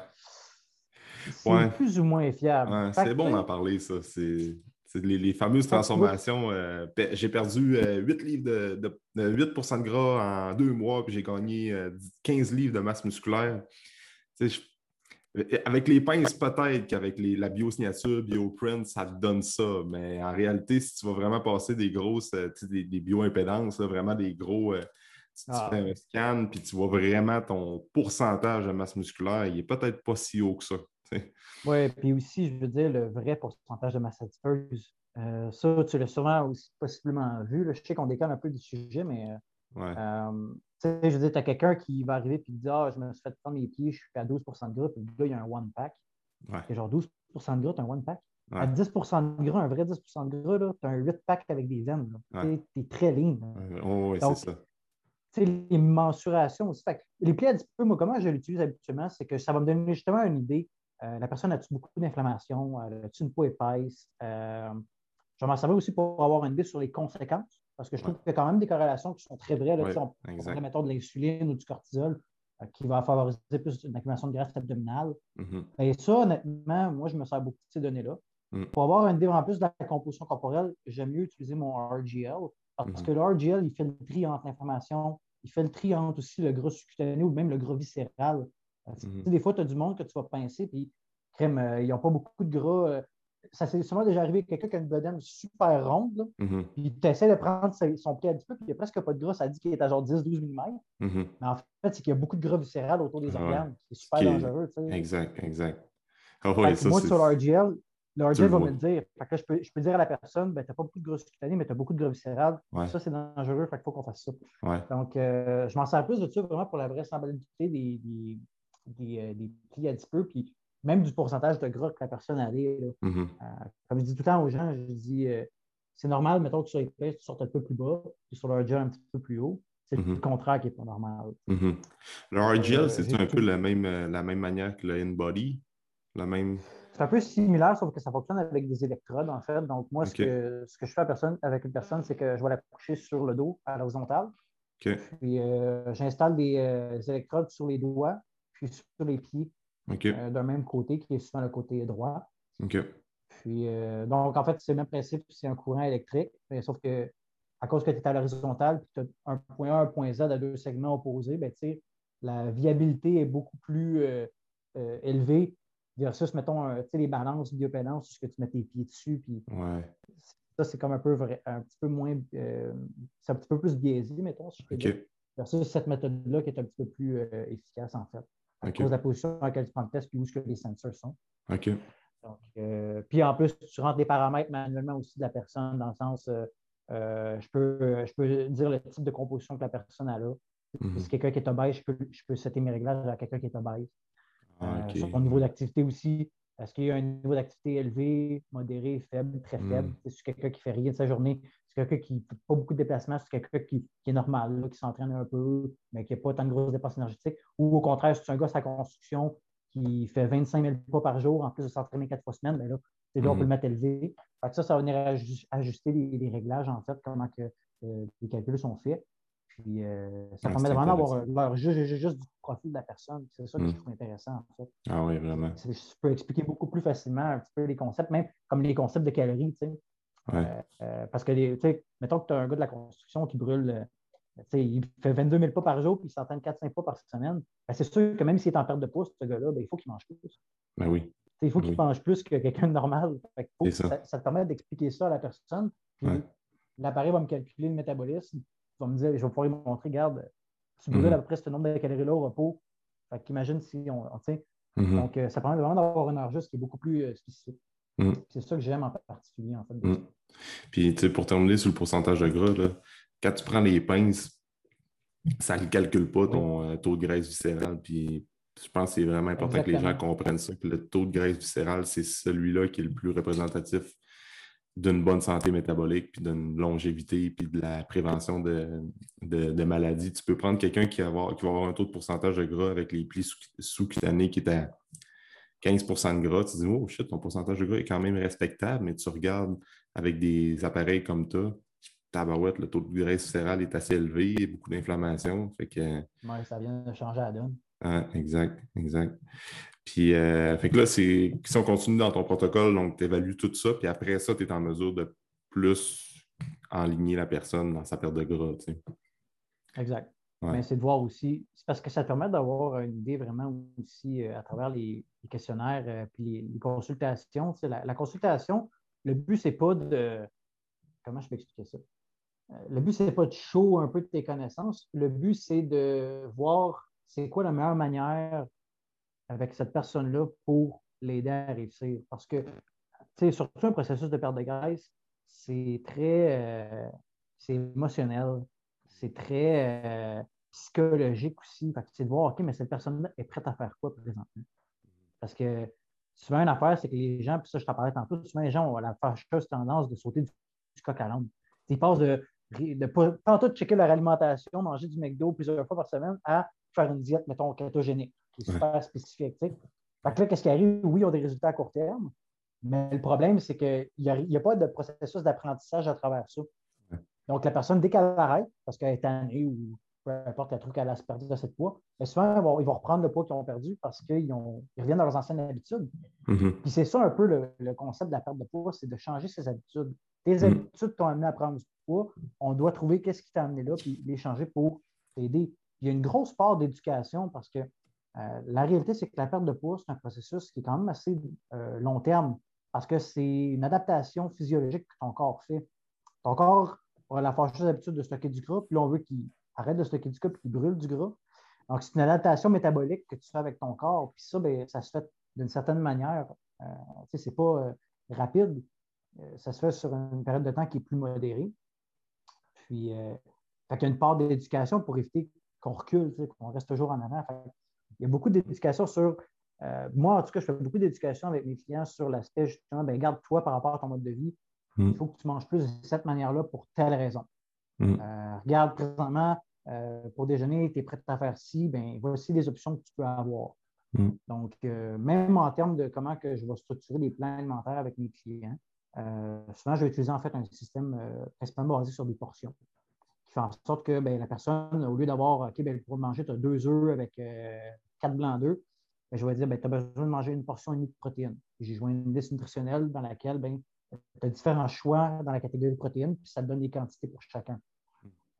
c'est Ouais. plus ou moins fiable. Ouais, c'est bon d'en parler, ça. C'est les, les fameuses transformations. euh, pe- j'ai perdu euh, 8 livres de, de- de 8 de gras en deux mois, puis j'ai gagné euh, 15 livres de masse musculaire. Tu sais, je- avec les pinces, peut-être qu'avec la biosignature, bioprint, ça te donne ça. Mais en réalité, si tu vas vraiment passer des grosses, euh, des, des bioimpédances, vraiment des gros. euh, tu, tu Ah. fais un scan, puis tu vois vraiment ton pourcentage de masse musculaire, il n'est peut-être pas si haut que ça. Oui, puis aussi, je veux dire, le vrai pourcentage de masse adipeuse. Euh, ça, tu l'as sûrement aussi possiblement vu. là. Je sais qu'on déconne un peu du sujet, mais Ouais. euh, tu sais, je veux dire, tu as quelqu'un qui va arriver et qui dit Ah, je me suis fait prendre mes pieds, je suis à 12% de gras, puis le gars, il y a un one pack. Ouais. Genre 12% de gras, tu as un one pack? À 10% de gras, un vrai 10% de gras, tu as un 8 pack avec des veines. Tu es, très lean. Oh, oui, c'est ça. Les mensurations aussi. les plis peu, moi, comment je l'utilise habituellement, c'est que ça va me donner justement une idée. Euh, la personne a-tu beaucoup d'inflammation? A-tu une peau épaisse? Euh, je vais m'en servir aussi pour avoir une idée sur les conséquences, parce que je trouve qu'il y a quand même des corrélations qui sont très vraies. Là, on, on mettons de l'insuline ou du cortisol euh, qui va favoriser plus une accumulation de graisse abdominale. Mm-hmm. Et ça, honnêtement, moi, je me sers beaucoup de ces données-là. Mm. Pour avoir une idée en plus de la composition corporelle, j'aime mieux utiliser mon RGL parce mm-hmm. que le RGL, il fait le tri entre l'inflammation, il fait le tri entre aussi le gras sous-cutané ou même le gras viscéral. Euh, mm-hmm. Des fois, tu as du monde que tu vas pincer, puis crème, euh, ils n'ont pas beaucoup de gras ça s'est souvent déjà arrivé quelqu'un qui a une bedaine super ronde, mm-hmm. puis tu essaies de prendre son pied un petit peu, puis il n'y a presque pas de gras, ça dit qu'il est à genre 10-12 mm. Mm-hmm. Mais en fait, c'est qu'il y a beaucoup de gras viscéral autour des organes. C'est super dangereux. Exact, exact. Ah moi, sur l'RGL, l'RGL va me le dire. Fait je, peux, je peux dire à la personne, ben, tu n'as pas beaucoup de gras cutané, mais tu as beaucoup de gras viscéral. Ça, c'est dangereux, fait qu'il faut qu'on fasse ça. Donc, euh, je m'en sers plus de ça vraiment pour la vraisemblabilité des, des, des, euh, des plis adipeux. Puis même du pourcentage de gras que la personne a. Mm-hmm. Euh, comme je dis tout le temps aux gens, je dis euh, c'est normal, mettons que sur les fesses, tu sortes un peu plus bas, puis sur le gel un petit peu plus haut. C'est le mm-hmm. contraire qui n'est pas normal. Le RGL, euh, c'est un peu la même, la même manière que le in-body? La même... C'est un peu similaire, sauf que ça fonctionne avec des électrodes, en fait. Donc, moi, ce, que, ce que je fais personne, avec une personne, c'est que je vais la coucher sur le dos, à l'horizontale. Puis, j'installe des électrodes sur les doigts, puis sur les pieds. Euh, d'un même côté, qui est souvent le côté droit. Puis, euh, donc, en fait, c'est le même principe, c'est un courant électrique, sauf que à cause que tu es à l'horizontale, puis tu as un point A, un point Z à deux segments opposés, ben, la viabilité est beaucoup plus euh, élevée versus, mettons, les balances, biopédance, ce que tu mets tes pieds dessus. Puis, Ça, c'est comme un peu un petit peu moins, c'est un petit peu plus biaisé, mettons, si je peux Versus cette méthode-là qui est un petit peu plus efficace, en fait à cause de la position à laquelle tu prends le test et où ce que les sensors sont. OK. Euh, puis en plus, tu rentres les paramètres manuellement aussi de la personne, dans le sens, euh, euh, je, peux, je peux dire le type de composition que la personne a là. Mhm. Si quelqu'un qui est obèse, je peux, je peux setter mes réglages à quelqu'un qui est obèse. Ah, son niveau d'activité aussi. Est-ce qu'il y a un niveau d'activité élevé, modéré, faible, très faible? Mhm. C'est quelqu'un qui fait rien de sa journée. C'est quelqu'un qui n'a pas beaucoup de déplacements. C'est quelqu'un qui, est normal, qui s'entraîne un peu, mais qui n'a pas tant de grosses dépenses énergétiques. Ou au contraire, c'est un gars sa construction qui fait 25 000 pas par jour, en plus de s'entraîner quatre fois semaine, bien là, c'est là, on peut le mhm. mettre élevé. ça, ça va venir ajuster les, réglages, en fait, comment que, euh, les calculs sont faits. Puis euh, ça permet vraiment d'avoir leur juste, juste, du profil de la personne. C'est ça que je hmm. trouve intéressant, en fait. Ah oui, vraiment. Je peux expliquer beaucoup plus facilement un petit peu les concepts, même comme les concepts de calories, tu sais. Euh, euh, parce que, tu sais, mettons que tu as un gars de la construction qui brûle, il fait 22 000 pas par jour, puis il s'entraîne 4-5 pas par semaine. Ben, c'est sûr que même s'il est en perte de pouce, ce gars-là, ben, il faut qu'il mange plus. Ben oui. il faut qu'il mange plus que quelqu'un de normal. ça. ça. te permet d'expliquer ça à la personne. l'appareil va me calculer le métabolisme vas me dire, je vais pouvoir lui montrer, regarde, tu brûles mhm. à peu près ce nombre de calories-là au repos. Fait qu'imagine si on. Mhm. Donc, euh, ça permet vraiment d'avoir une heure juste qui est beaucoup plus euh, spécifique. Mhm. C'est ça que j'aime en particulier, en fait. Puis, tu sais, pour terminer sur le pourcentage de gras, là, quand tu prends les pinces, ça ne calcule pas ton euh, taux de graisse viscérale. Puis, je pense que c'est vraiment important que les gens comprennent ça, que le taux de graisse viscérale, c'est celui-là qui est le plus représentatif d'une bonne santé métabolique, puis d'une longévité, puis de la prévention de, maladies. Tu peux prendre quelqu'un qui, qui, va avoir un taux de pourcentage de gras avec les plis sous-cutanés qui est à 15% de gras. Tu te dis, oh shit, ton pourcentage de gras est quand même respectable, mais tu regardes avec des appareils comme ça, tabarouette, le taux de graisse viscérale est assez élevé, il y a beaucoup d'inflammation. Fait que... ça vient de changer la donne. Ah, exact, exact. Puis, euh, fait que là, c'est, si on continue dans ton protocole, donc tu évalues tout ça, puis après ça, tu es en mesure de plus enligner la personne dans sa perte de gras. Tu sais. Exact. Mais c'est de voir aussi, c'est parce que ça te permet d'avoir une idée vraiment aussi euh, à travers les, questionnaires et euh, les, consultations. la, la, consultation, le but, c'est pas de. Comment je peux expliquer ça? Le but, c'est pas de show un peu de tes connaissances. Le but, c'est de voir c'est quoi la meilleure manière avec cette personne-là pour l'aider à réussir. Parce que, surtout un processus de perte de graisse, c'est très euh, c'est émotionnel, c'est très euh, psychologique aussi. C'est de voir, OK, mais cette personne-là est prête à faire quoi présentement? Parce que souvent, une affaire, c'est que les gens, puis ça, je t'en parlais tantôt, souvent, les gens ont la fâcheuse tendance de sauter du, coq à l'âne. Ils passent de, de, pas tantôt de checker leur alimentation, manger du McDo plusieurs fois par semaine, à faire une diète, mettons, kétogénique, qui est super spécifique. Fait que là, qu'est-ce qui arrive? Oui, ils ont des résultats à court terme, mais le problème, c'est qu'il n'y a, a, pas de processus d'apprentissage à travers ça. Donc, la personne, dès qu'elle arrête, parce qu'elle est tannée ou peu importe, elle trouve qu'elle a perdu de cette poids, mais souvent, ils vont, reprendre le poids qu'ils ont perdu parce qu'ils reviennent dans leurs anciennes habitudes. Mm-hmm. Puis c'est ça un peu le, concept de la perte de poids, c'est de changer ses habitudes. Tes mm. habitudes t'ont amené à prendre du poids. On doit trouver qu'est-ce qui t'a amené là, puis les changer pour t'aider. Il y a une grosse part d'éducation parce que euh, la réalité, c'est que la perte de poids, c'est un processus qui est quand même assez euh, long terme parce que c'est une adaptation physiologique que ton corps fait. Ton corps a la fâcheuse habitude de stocker du gras, puis là, on veut qu'il arrête de stocker du gras et qu'il brûle du gras. Donc, c'est une adaptation métabolique que tu fais avec ton corps. Puis ça, bien, ça se fait d'une certaine manière. Euh, ce n'est pas euh, rapide. Euh, ça se fait sur une période de temps qui est plus modérée. Puis, il y a une part d'éducation pour éviter qu'on recule, qu'on reste toujours en avant. il y a beaucoup d'éducation sur moi, en tout cas, je fais beaucoup d'éducation avec mes clients sur l'aspect justement, ben, garde-toi par rapport à ton mode de vie. Mm. Il faut que tu manges plus de cette manière-là pour telle raison. Mm. Euh, regarde présentement, euh, pour déjeuner, tu es prêt à faire ci, ben voici les options que tu peux avoir. Mm. Donc, euh, même en termes de comment que je vais structurer les plans alimentaires avec mes clients, souvent, je vais utiliser en fait un système principalement basé sur des portions qui fait en sorte que ben, la personne, au lieu d'avoir, OK, ben, pour manger, tu as deux œufs avec quatre blancs d'œufs, ben, je vais dire, ben, tu as besoin de manger une portion et demie de protéines. J'ai joint une liste nutritionnelle dans laquelle ben, tu as différents choix dans la catégorie de protéines, puis ça te donne des quantités pour chacun.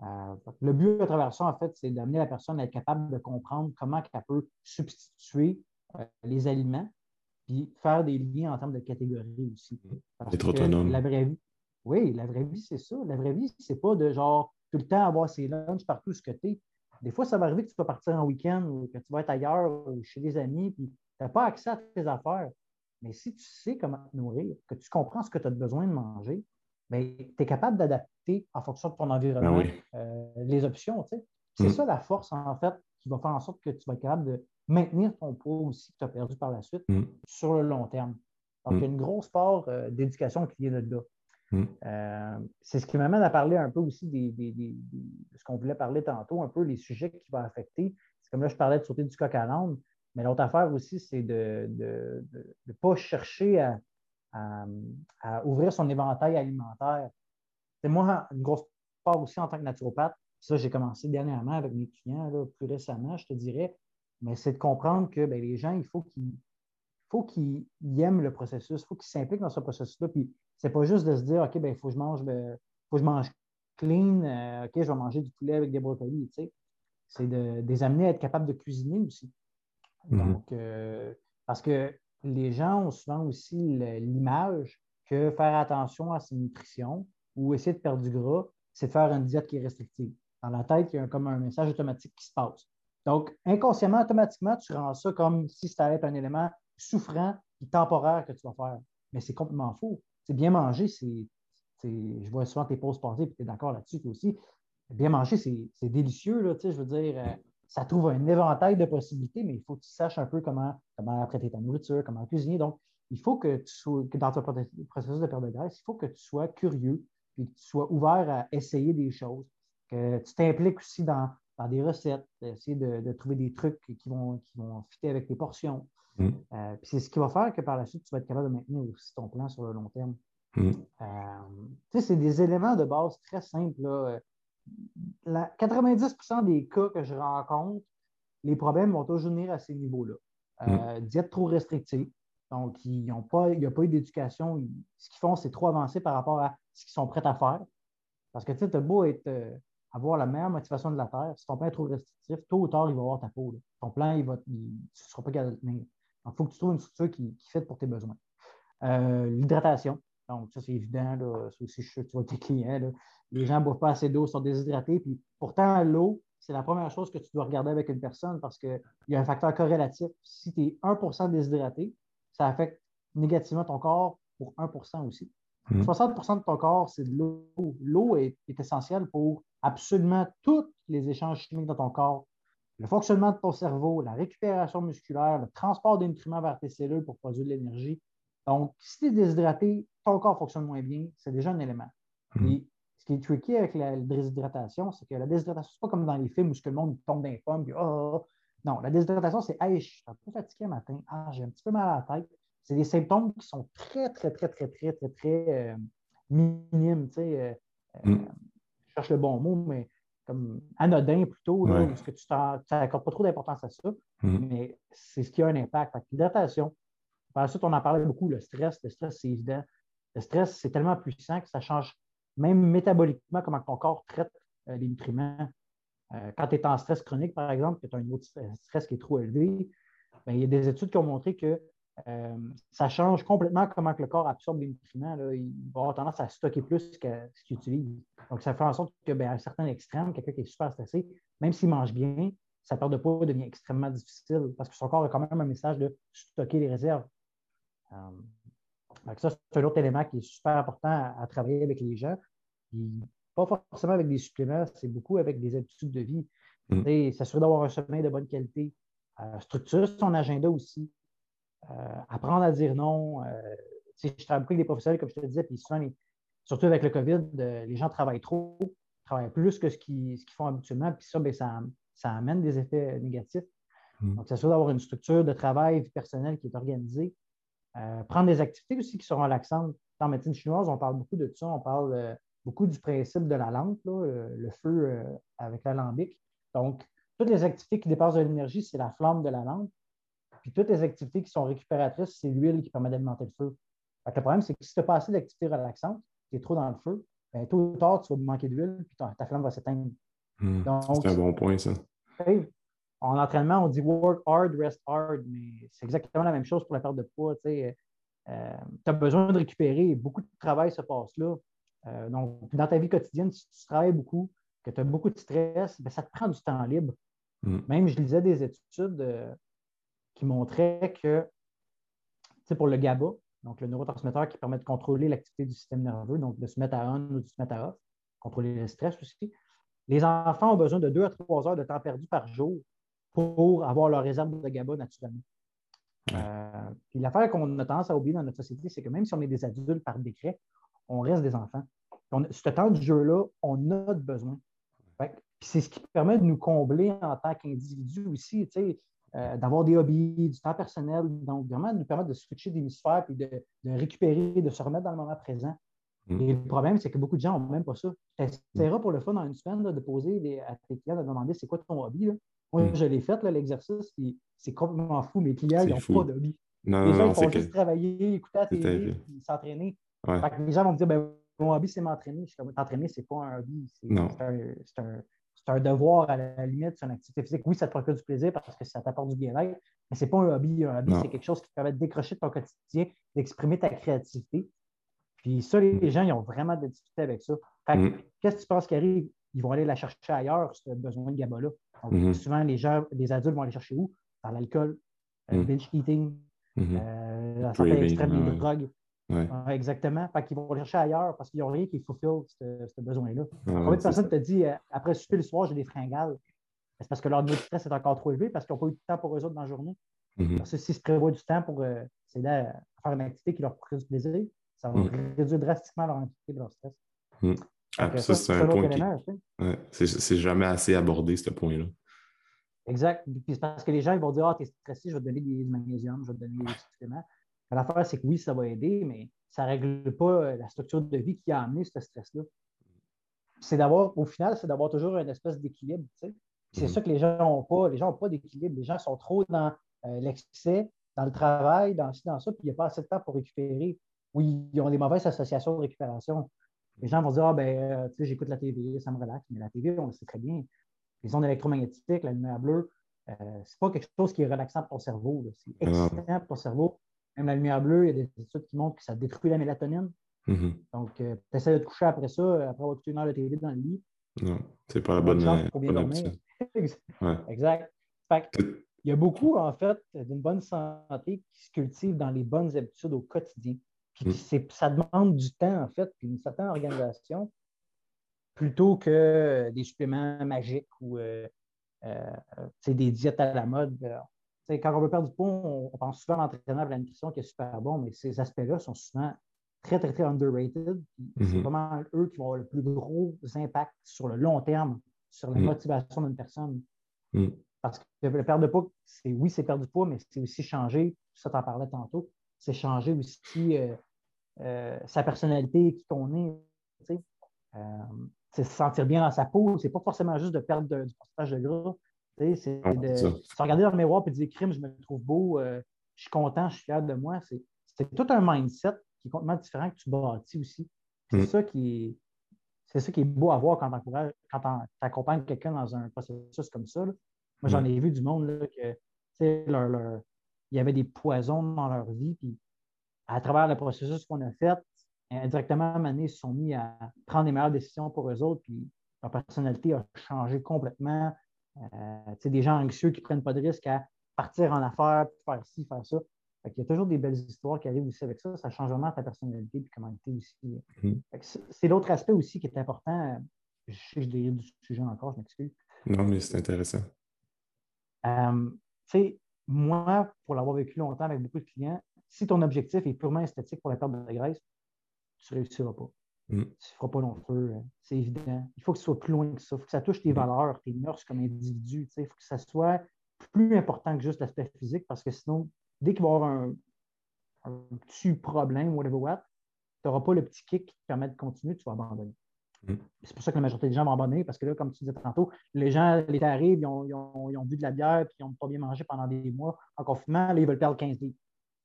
Euh, le but à travers ça, en fait, c'est d'amener la personne à être capable de comprendre comment elle peut substituer euh, les aliments, puis faire des liens en termes de catégories aussi. Être autonome. La vraie vie, oui, la vraie vie, c'est ça. La vraie vie, c'est pas de genre tout le temps avoir ses lunchs partout ce que tu es. Des fois, ça va arriver que tu vas partir en week-end ou que tu vas être ailleurs ou chez des amis, puis tu n'as pas accès à tes affaires. Mais si tu sais comment te nourrir, que tu comprends ce que tu as besoin de manger, tu es capable d'adapter en fonction de ton environnement ben euh, les options. C'est mm. ça la force, en fait, qui va faire en sorte que tu vas être capable de maintenir ton poids aussi que tu as perdu par la suite mm. sur le long terme. Donc, il y a mm. une grosse part euh, d'éducation qui vient de là. Euh, c'est ce qui m'amène à parler un peu aussi des, de ce qu'on voulait parler tantôt, un peu les sujets qui vont affecter. C'est comme là, je parlais de sauter du coq à l'âne. Mais l'autre affaire aussi, c'est de ne pas chercher à, ouvrir son éventail alimentaire. C'est moi, une grosse part aussi en tant que naturopathe, ça, j'ai commencé dernièrement avec mes clients, plus récemment, je te dirais, mais c'est de comprendre que ben, les gens, il faut qu'ils faut qu'ils aiment le processus, il faut qu'ils s'impliquent dans ce processus-là. Puis c'est pas juste de se dire, OK, ben, il faut que je mange, ben, faut que je mange clean, euh, OK, je vais manger du poulet avec des brocolis, tu sais. C'est de, de, les amener à être capables de cuisiner aussi. Mhm. Donc, euh, parce que les gens ont souvent aussi l'image que faire attention à sa nutrition ou essayer de perdre du gras, c'est de faire une diète qui est restrictive. Dans la tête, il y a comme un message automatique qui se passe. Donc, inconsciemment, automatiquement, tu rends ça comme si ça allait un élément souffrant et temporaire que tu vas faire. Mais c'est complètement faux. C'est bien manger, c'est. Je vois souvent tes pauses passer, puis tu es d'accord là-dessus aussi. Bien manger, c'est délicieux, là, je veux dire. Euh, ça trouve un éventail de possibilités, mais il faut que tu saches un peu comment, comment apprêter ta nourriture, comment cuisiner. Donc, il faut que tu sois, que dans ton processus de perte de graisse, il faut que tu sois curieux, et que tu sois ouvert à essayer des choses, que tu t'impliques aussi dans, des recettes, essayer de, trouver des trucs qui vont, qui vont fitter avec tes portions. Mm. Euh, puis c'est ce qui va faire que par la suite, tu vas être capable de maintenir aussi ton plan sur le long terme. Mm. Euh, tu sais, c'est des éléments de base très simples. Là. 90% des cas que je rencontre, les problèmes vont toujours venir à ces niveaux-là. Euh, mm. Diète trop restrictive. Donc, il n'y a pas eu d'éducation. Ce qu'ils font, c'est trop avancé par rapport à ce qu'ils sont prêts à faire. Parce que tu sais, as beau être, euh, avoir la meilleure motivation de la Terre, si ton plan est trop restrictif, tôt ou tard, il va avoir ta peau. Ton plan, il va, tu ne seras pas capable de tenir. Donc, il faut que tu trouves une structure qui, qui fait pour tes besoins. Euh, l'hydratation. Donc, ça, c'est évident. Là, aussi, je suis tu vois tes clients. Les gens ne boivent pas assez d'eau, sont déshydratés. Puis pourtant, l'eau, c'est la première chose que tu dois regarder avec une personne parce qu'il y a un facteur corrélatif. Si tu es 1 déshydraté, ça affecte négativement ton corps pour 1% aussi. 60% mmh. de ton corps, c'est de l'eau. L'eau est, essentielle pour absolument tous les échanges chimiques dans ton corps. le fonctionnement de ton cerveau, la récupération musculaire, le transport des nutriments vers tes cellules pour produire de l'énergie. Donc, si tu es déshydraté, ton corps fonctionne moins bien, c'est déjà un élément. Mhm. Et ce qui est tricky avec la déshydratation, c'est que la déshydratation, c'est pas comme dans les films où le monde tombe dans les pommes, puis oh, non, la déshydratation, c'est Hey, je suis un peu fatigué le matin, ah, j'ai un petit peu mal à la tête. C'est des symptômes qui sont très, très, très, très, très, très, très euh, minimes. Tu sais, euh, Mm. euh, je cherche le bon mot, mais comme anodin plutôt, là, Ouais. parce que tu n'accordes pas trop d'importance à ça, Mhm. mais c'est ce qui a un impact. L'hydratation. Par la suite, on en parlait beaucoup, le stress. Le stress, c'est évident. Le stress, c'est tellement puissant que ça change même métaboliquement comment ton corps traite euh, les nutriments. Euh, quand tu es en stress chronique, par exemple, que tu as un niveau de stress qui est trop élevé, ben, il y a des études qui ont montré que euh, ça change complètement comment que le corps absorbe les nutriments. là. Il va avoir tendance à stocker plus que ce qu'il utilise. Donc, ça fait en sorte que, ben, un certain extrême, quelqu'un qui est super stressé, même s'il mange bien, sa perte de poids devient extrêmement difficile parce que son corps a quand même un message de stocker les réserves. Ça, c'est un autre élément qui est super important à, à travailler avec les gens. Puis, pas forcément avec des suppléments, c'est beaucoup avec des habitudes de vie. Mm. Sais, S'assurer d'avoir un sommeil de bonne qualité, euh, structurer son agenda aussi, euh, apprendre à dire non. euh, je travaille beaucoup avec des professionnels, comme je te disais, puis souvent, les- surtout avec le COVID, euh, les gens travaillent trop, travaillent plus que ce qu'ils font habituellement, puis ça, ben, ça, ça amène des effets négatifs. Mm. Donc, s'assurer d'avoir une structure de travail vie personnelle qui est organisée. Euh, prendre des activités aussi qui sont relaxantes. La médecine chinoise, on parle beaucoup de ça. On parle euh, beaucoup du principe de la lampe, là, euh, le feu avec l'alambic. Donc, toutes les activités qui dépassent de l'énergie, c'est la flamme de la lampe. Puis toutes les activités qui sont récupératrices, c'est l'huile qui permet d'alimenter le feu. Fait que le problème, c'est que si tu n'as pas assez d'activités relaxantes, tu es trop dans le feu, ben, tôt ou tard, tu vas manquer d'huile, puis ta, ta flamme va s'éteindre. Donc, C'est un bon point, ça. En entraînement, on dit work hard, rest hard, mais c'est exactement la même chose pour la perte de poids. tu as besoin de récupérer. Beaucoup de travail se passe là. Euh, donc, dans ta vie quotidienne, si tu travailles beaucoup, que tu as beaucoup de stress, ben, ça te prend du temps libre. Mm. Même, je lisais des études euh, qui montraient que, tu sais, pour le GABA, donc le neurotransmetteur qui permet de contrôler l'activité du système nerveux, donc de se mettre à on ou de se mettre à off, contrôler le stress aussi, les enfants ont besoin de 2 à 3 heures de temps perdu par jour pour avoir leur réserve de GABA naturellement. Euh, puis l'affaire qu'on a tendance à oublier dans notre société, c'est que même si on est des adultes par décret, on reste des enfants. On, ce temps de jeu-là, on a besoin. Que- puis c'est ce qui permet de nous combler en tant qu'individu aussi, tu sais, euh, d'avoir des hobbies, du temps personnel, donc vraiment de nous permettre de switcher d'hémisphère puis de, de récupérer, de se remettre dans le moment présent. Mm. Et le problème, c'est que beaucoup de gens n'ont même pas ça. Tu essaieras pour le fun dans une semaine là, de poser des- à tes clients, de demander c'est quoi ton hobby. là. Moi, Mm. je l'ai fait, l'exercice, puis c'est complètement fou. Mes clients, ils n'ont fou. pas d'hobby. Non, Les gens, non, ils font juste que. travailler, écouter la c'est télé, s'entraîner. Ouais. Les gens vont me dire, ben, mon hobby, c'est m'entraîner. Je suis comme, t'entraîner, c'est pas un hobby. C'est un, un- devoir à la limite, c'est une activité physique. Oui, ça te procure du plaisir parce que ça t'apporte du bien-être, mais c'est pas un hobby. Un hobby, c'est quelque chose qui te permet de décrocher de ton quotidien, d'exprimer ta créativité. Puis ça, les gens, ils ont vraiment de la difficulté avec ça. Fait que, Mm. qu'est-ce que tu penses qui arrive? Ils vont aller la chercher ailleurs, ce besoin de GABA-là. Donc, Mhm. souvent, les gens, les adultes vont aller chercher où? Dans l'alcool, euh, Mm. binge eating, euh, la santé extrême des ouais. drogues. Ouais. Ouais, exactement. Fait qu'ils vont le chercher ailleurs parce qu'ils n'ont rien qui fulfill ce, besoin-là. Ah, Combien de personnes te disent euh, après souper le soir, j'ai des fringales? C'est parce que leur niveau de stress est encore trop élevé parce qu'ils n'ont pas eu de temps pour eux autres dans la journée. Mhm. Parce que s'ils se prévoient du temps pour euh, s'aider à faire une activité qui leur procure du plaisir, ça va Mm. réduire drastiquement leur anxiété et leur stress. Ah, ça, c'est un point qui. Ouais, c'est jamais assez abordé, ce point-là. Exact. Puis c'est parce que les gens ils vont dire Ah, t'es stressé, je vais te donner du magnésium, je vais te donner des suppléments. L'affaire, c'est que oui, ça va aider, mais ça ne règle pas euh, la structure de vie qui a amené ce stress-là. C'est d'avoir, au final, c'est d'avoir toujours une espèce d'équilibre. tu sais. C'est Mhm. ça que les gens n'ont pas. Les gens n'ont pas d'équilibre. Les gens sont trop dans euh, l'excès, dans le travail, dans ci, dans ça, puis il n'y a pas assez de temps pour récupérer. Oui, ils ont des mauvaises associations de récupération. Les gens vont dire Ah, ben, euh, tu sais, j'écoute la TV, ça me relaxe. Mais la TV, on le sait très bien. Les ondes électromagnétiques, la lumière bleue, euh, c'est pas quelque chose qui est relaxant pour ton cerveau. C'est Ah. excitant pour ton cerveau. Même la lumière bleue, il y a des études qui montrent que ça détruit la mélatonine. Mhm. Donc, tu essaies de te coucher après ça, euh, après avoir écouté une heure de TV dans le lit. Non, c'est pas la Bonne chance euh, pour bien bonne dormir. habitude. Ouais. exact. Fait que, il y a beaucoup, en fait, d'une bonne santé qui se cultive dans les bonnes habitudes au quotidien. Puis Mm. c'est- ça demande du temps, en fait, puis une certaine organisation, plutôt que des suppléments magiques ou euh, des diètes à la mode. quand on veut perdre du poids, on, pense souvent à l'entraîneur de la nutrition qui est super bon, mais ces aspects-là sont souvent très, très, très underrated. C'est mm-hmm. vraiment eux qui vont avoir le plus gros impact sur le long terme, sur la mm. motivation d'une personne. Mm. Parce que le perdre de poids, c'est oui, c'est perdre du poids, mais c'est aussi changer, ça t'en parlais tantôt, c'est changer aussi euh, euh, sa personnalité, qui qu'on est. Euh, c'est se sentir bien dans sa peau. C'est pas forcément juste de perdre du pourcentage de gras. C'est de se regarder dans le miroir et dire crime, je me trouve beau, je suis content, je suis fier de moi. C'est tout un mindset qui est complètement différent que tu bâtis aussi. C'est mm. ça qui est. C'est ça qui est beau à voir quand tu accompagnes quelqu'un dans un processus comme ça. Moi, j'en ai vu du monde là, que leur, il y avait des poisons dans leur vie. Puis à travers le processus qu'on a fait, indirectement, ils se sont mis à prendre les meilleures décisions pour eux autres. Puis leur personnalité a changé complètement. Euh, des gens anxieux qui ne prennent pas de risques à partir en affaires, faire ci, faire ça. il y a toujours des belles histoires qui arrivent aussi avec ça. Ça change vraiment ta personnalité et comment tu es aussi. Mm-hmm. C'est l'autre aspect aussi qui est important. Je sais que je dérive du sujet encore, je m'excuse. Non, mais c'est intéressant. Euh, moi, pour l'avoir vécu longtemps avec beaucoup de clients, si ton objectif est purement esthétique pour la perte de graisse, tu ne réussiras pas. Mm. Tu ne feras pas long feu, hein. c'est évident. Il faut que ce soit plus loin que ça. Il faut que ça touche tes mm. valeurs, tes mœurs comme individu. Il faut que ça soit plus important que juste l'aspect physique parce que sinon, dès qu'il va y avoir un, petit problème, whatever what, tu n'auras pas le petit kick qui te permet de continuer, tu vas abandonner. Mm. C'est pour ça que la majorité des gens vont abandonner parce que là, comme tu disais tantôt, les gens, l'été arrive, ils ont, ils, ont, bu de la bière puis ils n'ont pas bien mangé pendant des mois en confinement, là, ils veulent perdre 15 livres.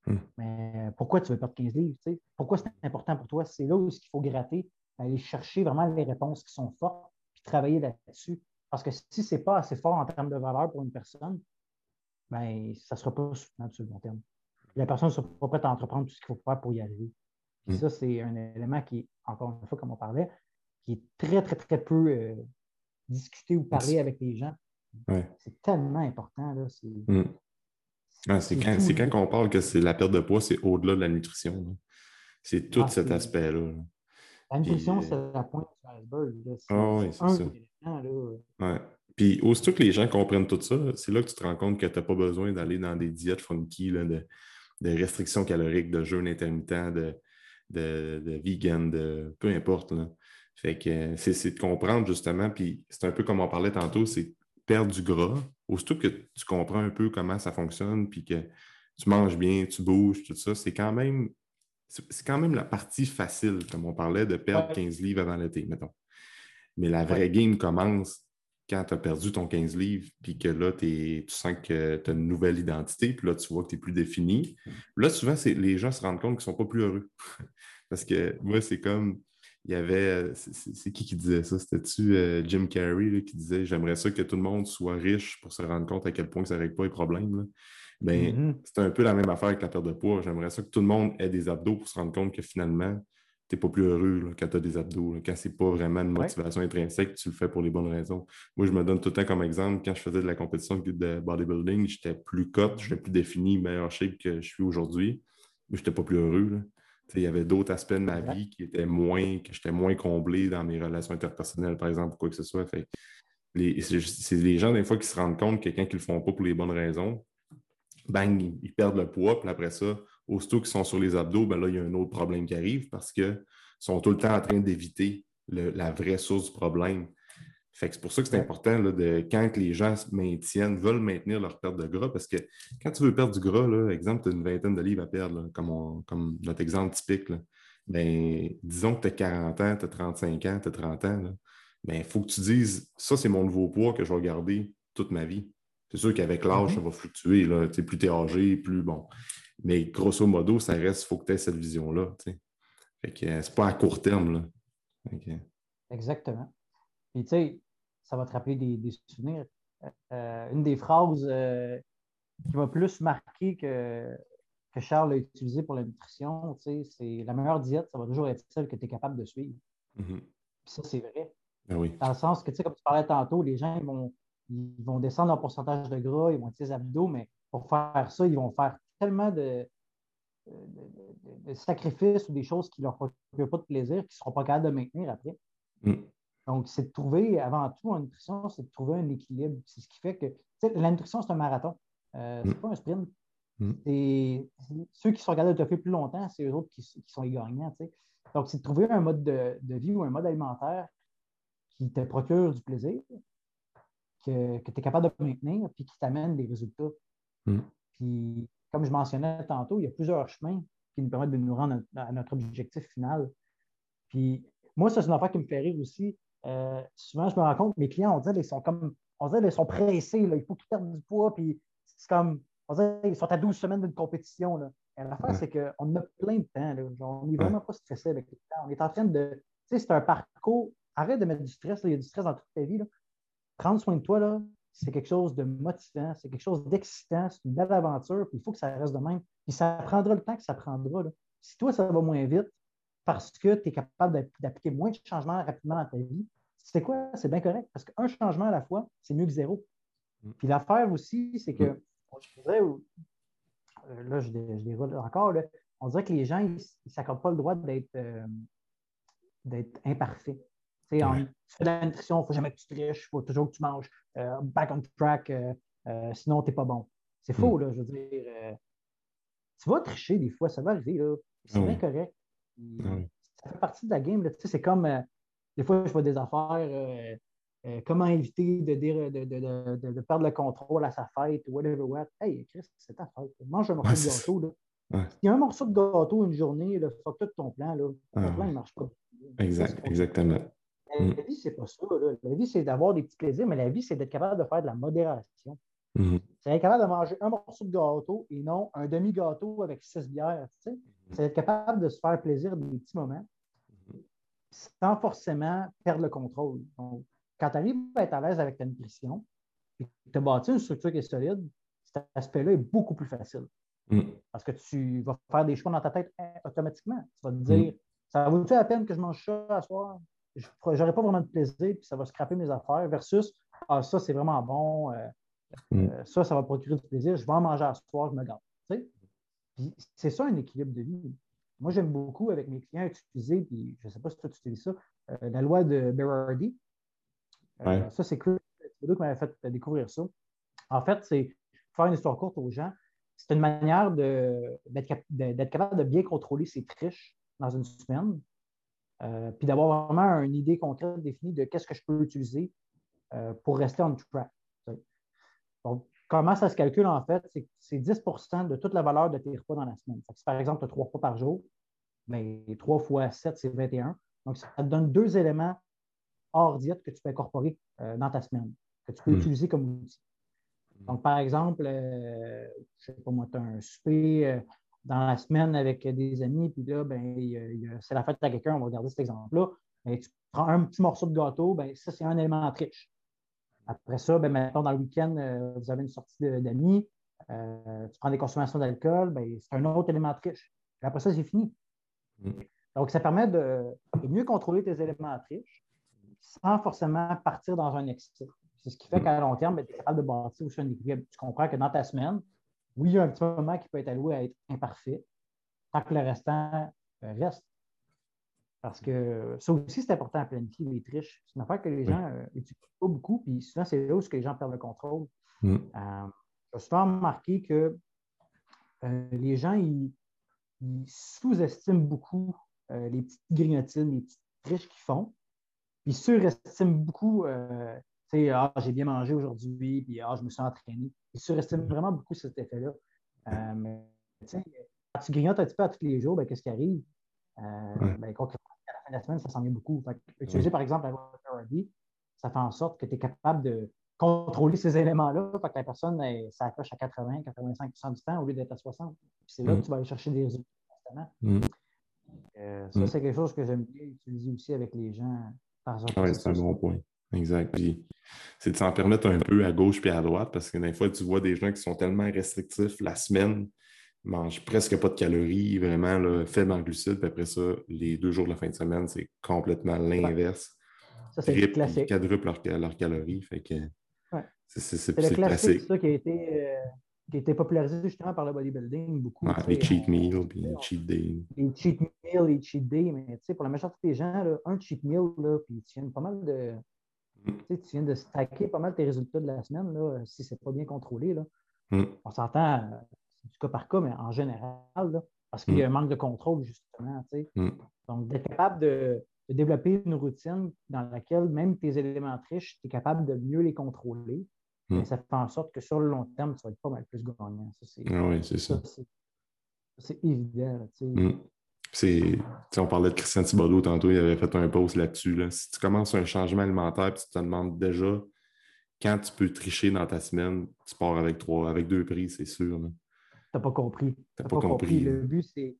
Mm. Mais pourquoi tu veux perdre 15 livres? Pourquoi c'est important pour toi? C'est là où il faut gratter, aller chercher vraiment les réponses qui sont fortes puis travailler là-dessus. Parce que si ce n'est pas assez fort en termes de valeur pour une personne, ben, ça ne sera pas soutenable sur le long terme. La personne ne sera pas prête à entreprendre tout ce qu'il faut faire pour y arriver. Mm. Ça, c'est un élément qui, encore une fois, comme on parlait, qui est très, très, très peu euh, discuté ou parlé avec les gens. C'est tellement important. Mm. C'est quand, on parle que c'est la perte de poids, c'est au-delà de la nutrition. C'est tout ah, cet aspect-là. La nutrition, c'est la pointe du iceberg. Ah oui, c'est ça. Puis aussitôt que les gens comprennent tout ça, c'est là que tu te rends compte que tu n'as pas besoin d'aller dans des diètes funky, de, restrictions caloriques, de jeûne intermittent, de, de, de vegan, de peu importe. Là. Fait que c'est de comprendre justement, puis c'est un peu comme on parlait tantôt, c'est perdre du gras. Aussitôt que tu comprends un peu comment ça fonctionne, puis que tu manges bien, tu bouges, tout ça, c'est quand même c'est quand même la partie facile, comme on parlait, de perdre 15 livres avant l'été, mettons. Mais la vraie game commence quand tu as perdu ton 15 livres, puis que là, tu sens que tu as une nouvelle identité, puis là, tu vois que tu es plus défini. Là, souvent, les gens se rendent compte qu'ils ne sont pas plus heureux. Parce que moi, c'est comme il y avait. C'est qui qui disait ça? C'était-tu euh, Jim Carrey qui disait J'aimerais ça que tout le monde soit riche pour se rendre compte à quel point ça ne règle pas les problèmes. Ben, mm-hmm. c'est un peu la même affaire avec la perte de poids. J'aimerais ça que tout le monde ait des abdos pour se rendre compte que finalement, tu n'es pas plus heureux quand tu as des abdos. Quand ce n'est pas vraiment une motivation intrinsèque, tu le fais pour les bonnes raisons. Moi, je me donne tout le temps comme exemple, quand je faisais de la compétition de bodybuilding, j'étais plus cut, j'étais plus défini, meilleur shape que je suis aujourd'hui, mais je n'étais pas plus heureux il y avait d'autres aspects de ma vie qui étaient moins, que j'étais moins comblé dans mes relations interpersonnelles, par exemple, ou quoi que ce soit. c'est les gens, des fois, qui se rendent compte que quand ils ne le font pas pour les bonnes raisons, bang, ils, perdent le poids, puis après ça, aussitôt qu'ils sont sur les abdos, ben là, il y a un autre problème qui arrive parce qu'ils sont tout le temps en train d'éviter la vraie source du problème c'est pour ça que c'est important de, quand les gens se maintiennent, veulent maintenir leur perte de gras, parce que quand tu veux perdre du gras, là, exemple, tu as une vingtaine de livres à perdre, comme, comme, notre exemple typique, ben, disons que tu as 40 ans, tu as 35 ans, tu as 30 ans, il ben, faut que tu dises ça, c'est mon nouveau poids que je vais garder toute ma vie. C'est sûr qu'avec l'âge, ça mm-hmm. va fluctuer. Là. Plus tu es âgé, plus bon. Mais grosso modo, ça reste, il faut que tu aies cette vision-là. Fait que euh, c'est pas à court terme. Là. Exactement. Puis tu sais, ça va te rappeler des, souvenirs. Euh, une des phrases euh, qui m'a plus marqué que, que Charles a utilisé pour la nutrition, c'est la meilleure diète, ça va toujours être celle que tu es capable de suivre. Mm-hmm. ça, c'est vrai. Ben Dans le sens que, comme tu parlais tantôt, les gens ils vont, ils vont descendre leur pourcentage de gras, ils vont être des abdos, mais pour faire ça, ils vont faire tellement de, sacrifices ou des choses qui ne leur procurent pas de plaisir, qu'ils ne seront pas capables de maintenir après. Mm. Donc, c'est de trouver, avant tout, en nutrition, c'est de trouver un équilibre. C'est ce qui fait que la nutrition, c'est un marathon. Euh, ce n'est mm. pas un sprint. Mm. ceux qui sont regardés de fait plus longtemps, c'est eux autres qui, sont les gagnants. Donc, c'est de trouver un mode de, vie ou un mode alimentaire qui te procure du plaisir, que, tu es capable de maintenir, puis qui t'amène des résultats. Mm. Puis, comme je mentionnais tantôt, il y a plusieurs chemins qui nous permettent de nous rendre à notre objectif final. Puis, moi, ça, c'est une affaire qui me fait rire aussi. Euh, souvent, je me rends compte, mes clients, on dirait, ils sont comme, on dirait, ils sont pressés, là, il faut qu'ils perdent du poids, puis c'est comme, on dirait, ils sont à 12 semaines d'une compétition. Là. Et l'affaire, c'est qu'on a plein de temps. Là. on n'est vraiment pas stressé avec le temps. On est en train de, tu sais, c'est un parcours, arrête de mettre du stress, il y a du stress dans toute ta vie. Là. Prendre soin de toi, là, c'est quelque chose de motivant, c'est quelque chose d'excitant, c'est une belle aventure, puis il faut que ça reste de même. Puis ça prendra le temps que ça prendra. Là. Si toi, ça va moins vite, parce que tu es capable d'appliquer moins de changements rapidement dans ta vie, c'est quoi? C'est bien correct. Parce qu'un changement à la fois, c'est mieux que zéro. Mm. Puis l'affaire aussi, c'est que, mm. je dirais, euh, là, je, déroule encore, on dirait que les gens, ils ne s'accordent pas le droit d'être euh, imparfaits. Tu sais, fais de la nutrition, il ne faut jamais que tu triches, il faut toujours que tu manges euh, back on track, sinon tu n'es pas bon. C'est faux, mm. là, je veux dire. tu vas tricher des fois, ça va arriver, C'est bien correct. Ça fait partie de la game. C'est comme, des fois, je vois des affaires, euh, euh, comment éviter de, dire, de, perdre le contrôle à sa fête, whatever what. Hey, Chris, c'est ta fête. Mange un morceau de gâteau. Là. Il y a un morceau de gâteau une journée, là, fuck tout ton plan. Là. Ton plan, il ne marche pas. Exact, exactement. La, mm. vie, c'est pas ça. La vie, c'est d'avoir des petits plaisirs, mais la vie, c'est d'être capable de faire de la modération. Mm-hmm. C'est être capable de manger un morceau de gâteau et non un demi-gâteau avec six bières. Tu sais? c'est être capable de se faire plaisir des petits moments sans forcément perdre le contrôle. Donc, quand tu arrives à être à l'aise avec ta nutrition et que tu as bâti une structure qui est solide, cet aspect-là est beaucoup plus facile. Mm. Parce que tu vas faire des choix dans ta tête hein, automatiquement. Tu vas te dire mm. ça vaut-tu la peine que je mange ça à soir? Je n'aurai pas vraiment de plaisir, puis ça va scraper mes affaires, versus ah, ça, c'est vraiment bon, euh, mm. euh, ça, ça va procurer du plaisir, je vais en manger à soir, je me garde c'est ça un équilibre de vie. Moi, j'aime beaucoup avec mes clients utiliser, puis je ne sais pas si toi tu utilises ça, euh, la loi de Berardi. Euh, ça, c'est. C'est qui m'avait fait découvrir ça. En fait, c'est faire une histoire courte aux gens. C'est une manière d'être capable de bien contrôler ses triches dans une semaine, euh, puis d'avoir vraiment une idée concrète définie de qu'est-ce que je peux utiliser pour rester on track. Donc, Comment ça se calcule en fait? C'est 10% de toute la valeur de tes repas dans la semaine. Si par exemple, tu as trois repas par jour, mais ben, 3 fois 7, c'est 21. Donc, ça te donne deux éléments hors diète que tu peux incorporer euh, dans ta semaine, que tu peux hmm. utiliser comme outil. Donc, par exemple, euh, je ne sais pas moi, tu as un souper euh, dans la semaine avec des amis, puis là, ben, c'est la fête à quelqu'un, on va regarder cet exemple-là. Ben, tu prends un petit morceau de gâteau, ben, ça, c'est un élément riche. Après ça, ben, maintenant, dans le week-end, euh, vous avez une sortie d'amis, euh, tu prends des consommations d'alcool, ben, c'est un autre élément triche. après ça, c'est fini. Mm. Donc, ça permet de, mieux contrôler tes éléments triches sans forcément partir dans un excès. C'est ce qui fait qu'à long terme, ben, tu es capable de bâtir aussi un équilibre. Tu comprends que dans ta semaine, oui, il y a un petit moment qui peut être alloué à être imparfait, tant que le restant euh, reste. Parce que ça aussi, c'est important à planifier les triches. C'est une affaire que les gens n'utilisent euh, pas beaucoup, puis souvent, c'est là où les gens perdent le contrôle. Mm. Euh, j'ai souvent remarqué que euh, les gens, ils, sous-estiment beaucoup les petites grignotines, les petites triches qu'ils font, puis ils surestiment beaucoup, tu sais, ah, j'ai bien mangé aujourd'hui, puis ah, je me suis entraîné. Ils surestiment vraiment beaucoup cet effet-là. mais, quand tu grignotes un petit peu à tous les jours, ben, qu'est-ce qui arrive? Euh, ben, la semaine, ça s'en vient beaucoup. utiliser, par exemple, la RD, ça fait en sorte que tu es capable de contrôler ces éléments-là, que la personne s'accroche à 80, 85% du temps au lieu d'être à 60. C'est là que mm. tu vas aller chercher des résultats constamment. Mm. Euh, ça, mm. c'est quelque chose que j'aime bien utiliser aussi avec les gens. Oui, c'est un bon point. Exact. c'est de s'en permettre un peu à gauche puis à droite parce que des fois, tu vois des gens qui sont tellement restrictifs la semaine mange presque pas de calories, vraiment là, faible en glucides. Puis après ça, les deux jours de la fin de semaine, c'est complètement l'inverse. Ça, c'est le classique. Ils quadruplent leurs calories. Fait que c'est le classique, ça, qui a été. Euh, qui a été popularisé justement par le bodybuilding beaucoup. les cheat meals, puis les cheat days. Les cheat meals, les cheat days, mais pour la majorité des gens, là, un cheat meal, là, puis tu viens pas mal de. Mm. Tu viens de stacker pas mal tes résultats de la semaine, là, si c'est pas bien contrôlé. Là. Mm. On s'entend, du cas par cas, mais en général, là, parce qu'il y a un manque de contrôle, justement. Donc, d'être capable de, de, développer une routine dans laquelle même tes éléments triches, tu es capable de mieux les contrôler. Mais ça fait en sorte que sur le long terme, tu vas être pas mal plus gagnant. Ça, ah oui, c'est ça. C'est évident. on parlait de Christian Thibodeau tantôt, il avait fait un post là-dessus. Si tu commences un changement alimentaire et tu te demandes déjà quand tu peux tricher dans ta semaine, tu pars avec trois, avec deux prix, c'est sûr. N'as pas compris. Tu n'as pas, compris. Le but, c'est.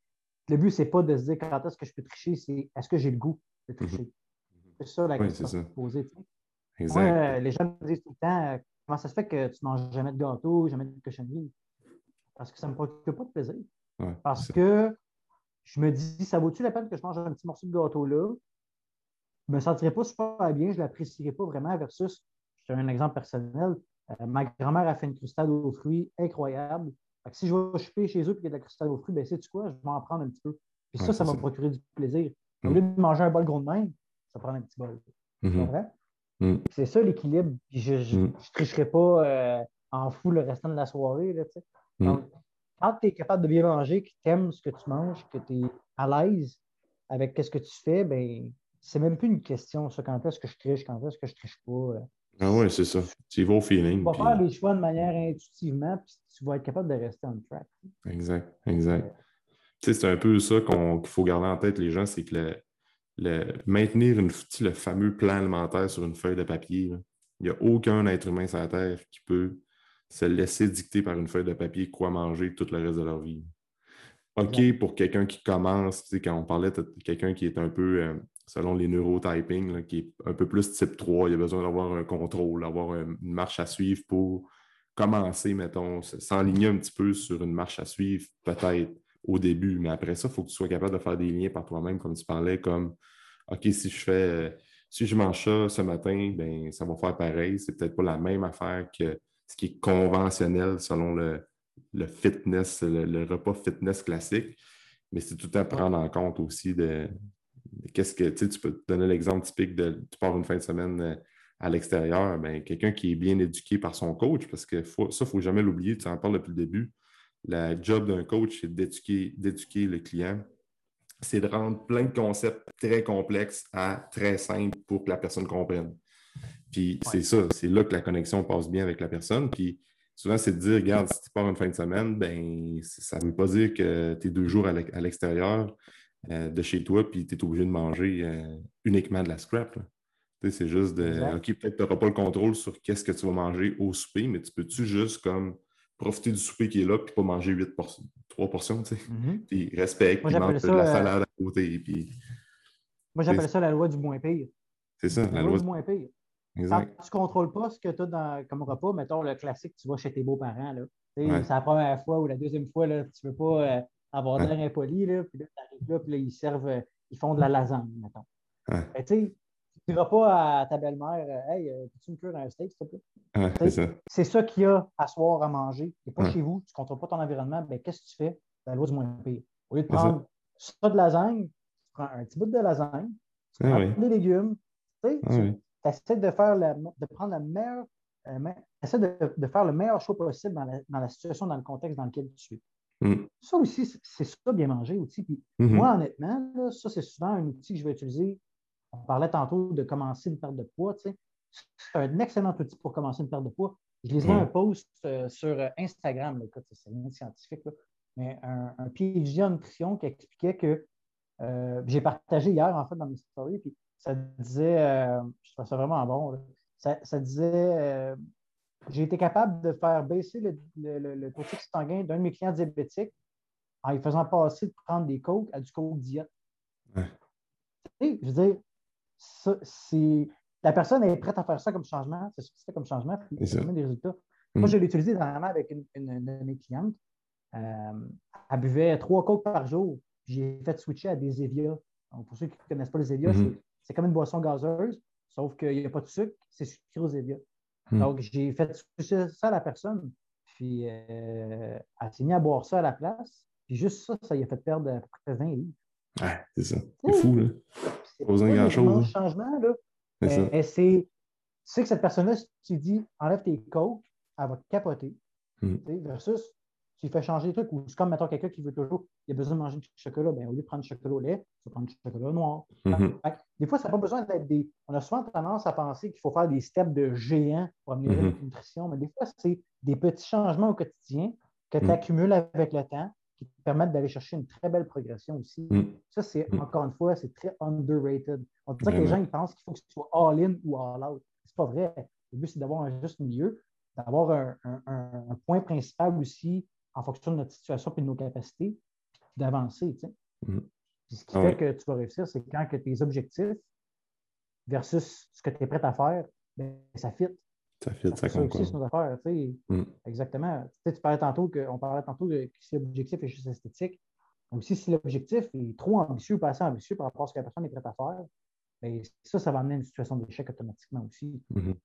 Le but, c'est pas de se dire quand est-ce que je peux tricher, c'est est-ce que j'ai le goût de mhm. tricher? C'est ça la question oui, poser. Exact. les gens me disent tout le temps Comment ça se fait que tu ne manges jamais de gâteau, jamais de cochonnerie? Parce que ça ne me procure pas de plaisir. Parce que je me dis, ça vaut-tu la peine que je mange un petit morceau de gâteau là? Je ne me sentirais pas super bien, je ne l'apprécierais pas vraiment versus, je te donne un exemple personnel, euh, ma grand-mère a fait une crustade aux fruits incroyable. Si je vais choper chez eux et qu'il y a de la crustade aux fruits, ben sais-tu quoi? Je vais en prendre un petit peu. Puis ça, ça, va me procurer du plaisir. Au mm. lieu de manger un bol gros de main, ça prend un petit bol. C'est mm-hmm. vrai? Mm. C'est ça l'équilibre. Je ne mm. tricherai pas euh, en fou le restant de la soirée. Là. Donc, quand tu es capable de bien manger, que tu aimes ce que tu manges, que tu es à l'aise avec ce que tu fais, ben c'est même plus une question, ça, quand est-ce que je triche, quand est-ce que je triche pas. Ah oui, c'est ça. Tu vas au feeling. Tu vas faire les choix de manière intuitivement, puis tu vas être capable de rester en track. Exact, exact. Tu sais, c'est un peu ça qu'il faut garder en tête, les gens, c'est que le, maintenir le fameux plan alimentaire sur une feuille de papier. Il n'y a aucun être humain sur la Terre qui peut se laisser dicter par une feuille de papier quoi manger tout le reste de leur vie. OK, pour quelqu'un qui commence, quand on parlait de quelqu'un qui est un peu, euh, selon les neurotyping, qui est un peu plus type 3, il a besoin d'avoir un contrôle, d'avoir une marche à suivre pour commencer, mettons, s'enligner un petit peu sur une marche à suivre, peut-être au début. Mais après ça, il faut que tu sois capable de faire des liens par toi-même, comme tu parlais, comme OK, si je fais si je mange ça ce matin, ben, ça va faire pareil. C'est peut-être pas la même affaire que ce qui est conventionnel selon le, fitness, le, repas fitness classique. Mais c'est tout à prendre en compte aussi de, qu'est-ce que tu peux te donner l'exemple typique de tu pars une fin de semaine euh, à l'extérieur, ben, quelqu'un qui est bien éduqué par son coach, parce que ça, il ne faut jamais l'oublier, tu en parles depuis le début. Le job d'un coach, c'est d'éduquer le client. C'est de rendre plein de concepts très complexes à très simples pour que la personne comprenne. Puis c'est ça, c'est là que la connexion passe bien avec la personne. Puis souvent, c'est de dire, regarde, si tu pars une fin de semaine, ben ça ne veut pas dire que tu es deux jours à l'extérieur euh, de chez toi, puis tu es obligé de manger euh, uniquement de la scrap. C'est juste de, OK, peut-être tu n'auras pas le contrôle sur qu'est-ce que tu vas manger au souper, mais tu peux-tu juste comme profiter du souper qui est là, puis pas manger 8 portions, 3 portions, tu sais. Mm-hmm. Puis respecte, puis mange de la euh, salade à côté. Puis... Moi, j'appelle ça la loi du moins pire. C'est ça, la, loi, du moins pire. Exact. Quand tu ne contrôles pas ce que tu as dans, comme repas, mettons le classique, tu vas chez tes beaux-parents. C'est la première fois ou la deuxième fois, là, tu ne veux pas euh, avoir l'air impoli. Là, puis là, tu là, puis là, ils servent, euh, ils font de la lasagne, mettons. Ouais. Ben, tu ne diras pas à ta belle-mère euh, Hey, euh, peux-tu me cuire un steak, s'il te plaît? c'est ça, qu'il y a à soir à manger. Et pas chez vous, tu ne contrôles pas ton environnement. Ben, qu'est-ce que tu fais? C'est la loi du moins pire. Au lieu de prendre ça. de lasagne, tu prends un petit bout de lasagne, tu ah prends des légumes, tu, ah essaies de, faire de prendre la meilleure. Euh, de, de, faire le meilleur choix possible dans la, dans la, situation, dans le contexte dans lequel tu es. Mm. Ça aussi, c'est ça, bien manger aussi. Puis mm-hmm. Moi, honnêtement, ça, c'est souvent un outil que je vais utiliser on parlait tantôt de commencer une perte de poids. C'est un excellent outil pour commencer une perte de poids. Je lisais un post euh, sur euh, Instagram, c'est rien scientifique, mais un, un PhD en nutrition qui expliquait que euh, j'ai partagé hier, en fait, dans mes stories, puis ça disait, je trouve ça vraiment bon, ça, disait, j'ai été capable de faire baisser le, le, taux de sanguin d'un de mes clients diabétiques en lui faisant passer de prendre des coques à du coke diète. je veux dire, c'est la personne est prête à faire ça comme changement, c'est ce que c'est comme changement, puis ça des résultats. Mm. Moi, je l'ai utilisé dernièrement avec une, de mes clientes. Euh, elle buvait trois coques par jour. J'ai fait switcher à des Evia. pour ceux qui ne connaissent pas les Evia, mm-hmm. c'est comme une boisson gazeuse, sauf qu'il n'y a pas de sucre, c'est sucré aux Evia. Mm. Donc, j'ai fait ça à la personne. Puis elle s'est mise à boire ça à la place. Puis juste ça, ça lui a fait perdre à peu près 20 livres. Ouais, c'est ça. C'est fou, là. C'est pas besoin de grand-chose. changement, là. C'est c'est. Tu sais que cette personne-là, si tu dis enlève tes coques, elle va te capoter. Mm. Versus tu fais changer les trucs, ou c'est comme, mettons, quelqu'un qui veut toujours, il a besoin de manger du chocolat, bien, au lieu de prendre du chocolat au lait, tu vas prendre du chocolat noir. Mm-hmm. Des fois, ça n'a pas besoin d'être des. On a souvent tendance à penser qu'il faut faire des steps de géant pour améliorer la nutrition, mais des fois, c'est des petits changements au quotidien que tu mm. accumules avec le temps qui te permettent d'aller chercher une très belle progression aussi. Ça, c'est encore une fois, c'est très underrated. On dit que les gens ils pensent qu'il faut que tu sois all-in ou all-out. C'est pas vrai. Le but, c'est d'avoir un juste milieu, d'avoir un, point principal aussi en fonction de notre situation et de nos capacités, d'avancer. Tu sais. Mm. ce qui fait que tu vas réussir, c'est quand que tes objectifs versus ce que tu es prêt à faire, bien, ça fit. Ça fit, ça, ça aussi, c'est nos affaires. Tu sais. Mm. Exactement. Tu, sais, tu parlais tantôt que, on parlait tantôt que si l'objectif est juste esthétique, donc si, si l'objectif est trop ambitieux ou pas assez ambitieux par rapport à ce que la personne est prête à faire, bien, ça, ça va amener à une situation d'échec automatiquement aussi. Mm-hmm. Tu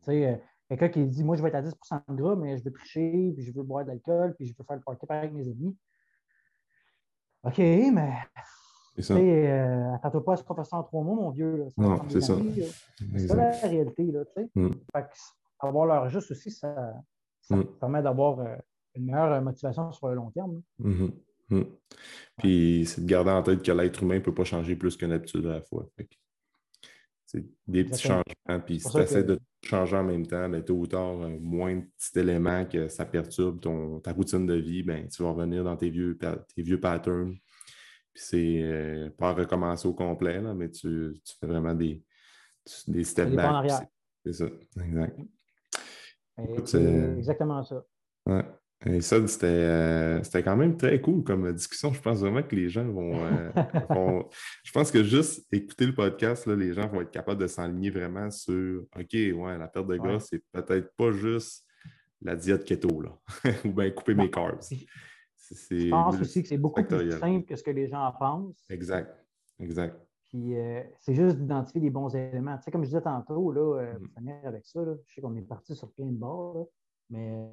sais, euh, Quelqu'un qui dit Moi, je vais être à 10% de gras, mais je veux tricher, puis je veux boire de l'alcool, puis je veux faire le party avec mes amis. OK, mais. C'est euh, attends-toi pas à ce professeur en trois mots, mon vieux. non, c'est ça. C'est la réalité. Là, tu sais. Mm. avoir leur juste aussi, ça, ça mm. permet d'avoir euh, une meilleure motivation sur le long terme. Mm-hmm. Mm. Puis, c'est de garder en tête que l'être humain ne peut pas changer plus qu'une habitude à la fois. C'est des petits changements. Puis si tu essaies de changer en même temps, ben, tôt ou tard, euh, moins de petits éléments que ça perturbe ton, ta routine de vie, ben, tu vas revenir dans tes vieux, tes vieux patterns. Puis c'est euh, pas recommencer au complet, là, mais tu, tu, fais vraiment des, des step. C'est ça, exact. C'est exactement ça. Ouais. Et ça, euh, c'était quand même très cool comme discussion. Je pense vraiment que les gens euh, vont. je pense que juste écouter le podcast, là, les gens vont être capables de s'enligner vraiment sur OK, ouais, la perte de gras, c'est peut-être pas juste la diète keto, là, ou bien couper mes carbs. Je pense aussi que c'est beaucoup plus simple que ce que les gens en pensent. Exact. Exact. Puis euh, c'est juste d'identifier les bons éléments. Tu sais, comme je disais tantôt, là, mm. avec ça, je sais qu'on est parti sur plein de bords, mais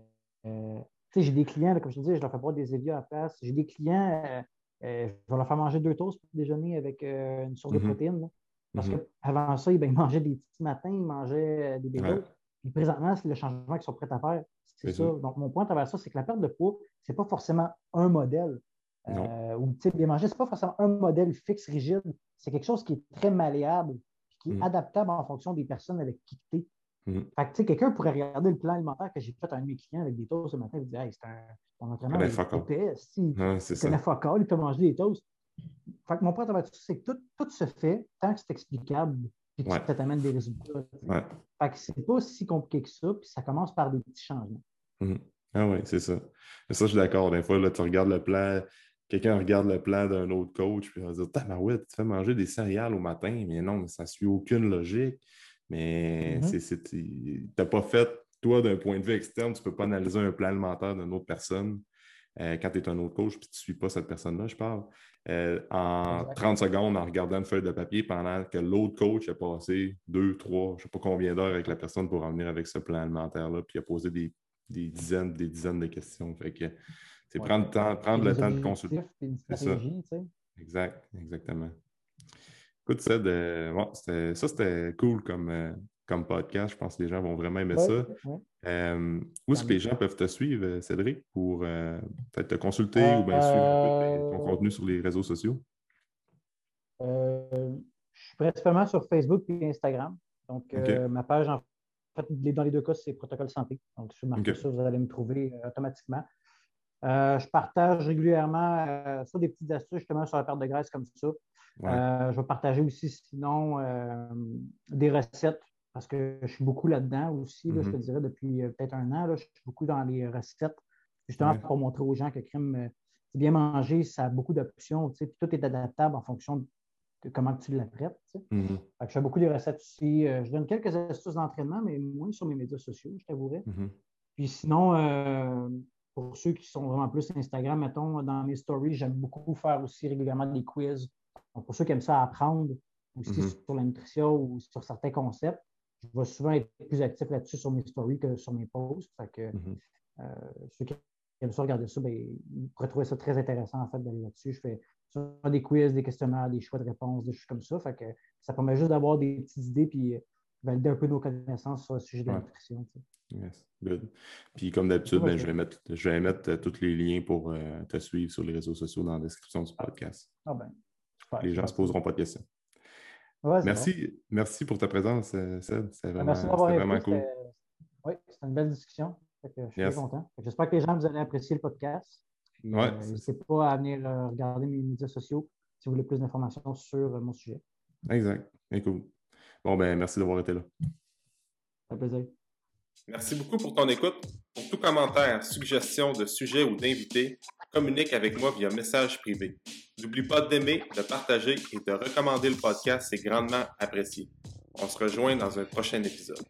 j'ai des clients, comme je te disais, je leur fais pas des éviers à la place. J'ai des clients, euh, euh, je vais leur faire manger deux toasts pour déjeuner avec euh, une source de mm-hmm. protéines. parce mm-hmm. qu'avant ça, ben, ils, mangeaient des petits matins, ils mangeaient des bébés. Puis présentement, c'est le changement qu'ils sont prêts à faire. C'est ça. Donc, mon point à ça, c'est que la perte de poids, ce n'est pas forcément un modèle. ou bien manger, ce n'est pas forcément un modèle fixe, rigide. C'est quelque chose qui est très malléable, qui est mm. adaptable en fonction des personnes avec qui tu es. Mm. Fait quelqu'un pourrait regarder le plan alimentaire que j'ai fait à un de mes clients avec des toasts ce matin et dire Hey, c'est un, un entraînement avec TPS. c'est la focal, il peut manger des toasts. Fait que mon point de c'est que tout, tout, se fait tant que c'est explicable et que ça t'amène des résultats. Ouais. Fait que c'est pas si compliqué que ça, puis ça commence par des petits changements. Mm. Ah oui, c'est ça. Mais ça, je suis d'accord. Des fois, là, tu regardes le plan, quelqu'un regarde le plan d'un autre coach, puis il va dire ouais, tu fais manger des céréales au matin, mais non, mais ça ne suit aucune logique. Mais mm-hmm. tu n'as pas fait, toi, d'un point de vue externe, tu ne peux pas analyser un plan alimentaire d'une autre personne euh, quand tu es un autre coach puis tu ne suis pas cette personne-là, je parle. Euh, en 30 secondes, en regardant une feuille de papier pendant que l'autre coach a passé deux, trois, je ne sais pas combien d'heures avec la personne pour revenir avec ce plan alimentaire-là, puis a posé des, dizaines, des dizaines de questions. Fait que c'est prendre, le temps, prendre le temps de consulter. C'est ça. Exact, exactement. Écoute, ça, c'était cool comme, euh, comme podcast. Je pense que les gens vont vraiment aimer ça. Euh, où est-ce que les gens peuvent te suivre, Cédric, pour euh, peut-être te consulter ou bien suivre ton contenu sur les réseaux sociaux? je suis principalement sur Facebook et Instagram. Donc, ma page, en fait, dans les deux cas, c'est Protocole Santé. Donc, si vous marquez ça, vous allez me trouver automatiquement. je partage régulièrement soit des petites astuces justement sur la perte de graisse comme ça, euh, je vais partager aussi, sinon, euh, des recettes parce que je suis beaucoup là-dedans aussi, je te mm-hmm. dirais, depuis euh, peut-être un an. je suis beaucoup dans les recettes, justement pour montrer aux gens que crime, bien manger, ça a beaucoup d'options. tout est adaptable en fonction de comment tu l'apprêtes. Mm-hmm. Je fais beaucoup de recettes aussi. je donne quelques astuces d'entraînement, mais moins sur mes médias sociaux, je t'avouerais. Mm-hmm. Puis sinon, pour ceux qui sont vraiment plus Instagram, mettons, dans mes stories, j'aime beaucoup faire aussi régulièrement des quiz pour ceux qui aiment ça apprendre aussi mhm. sur la nutrition ou sur certains concepts, je vais souvent être plus actif là-dessus sur mes stories que sur mes posts. que, mhm. ceux qui aiment ça regarder ça, ben, ils pourraient trouver ça très intéressant en fait d'aller là-dessus. Je fais des quiz, des questionnaires, des choix de réponses, des choses comme ça. Fait que ça permet juste d'avoir des petites idées puis valider un peu nos connaissances sur le sujet de la nutrition. Yes, good. Puis comme d'habitude, ben, je, vais mettre, je vais mettre euh, tous les liens pour euh, te suivre sur les réseaux sociaux dans la description du podcast. Ah ben, les gens ne se poseront pas de questions. merci, merci pour ta présence, euh, Ced. C'était ben, vraiment, vraiment cool. Oui, c'était une belle discussion. je suis très content. J'espère que les gens vous allez apprécier le podcast. N'hésitez pas à venir regarder mes médias sociaux si vous voulez plus d'informations sur mon sujet. Exact. Cool. Bon, ben merci d'avoir été là. Un plaisir. Merci beaucoup pour ton écoute. Pour tout commentaire, suggestion de sujet ou d'invité, communique avec moi via message privé. N'oublie pas d'aimer, de partager et de recommander le podcast, c'est grandement apprécié. On se rejoint dans un prochain épisode.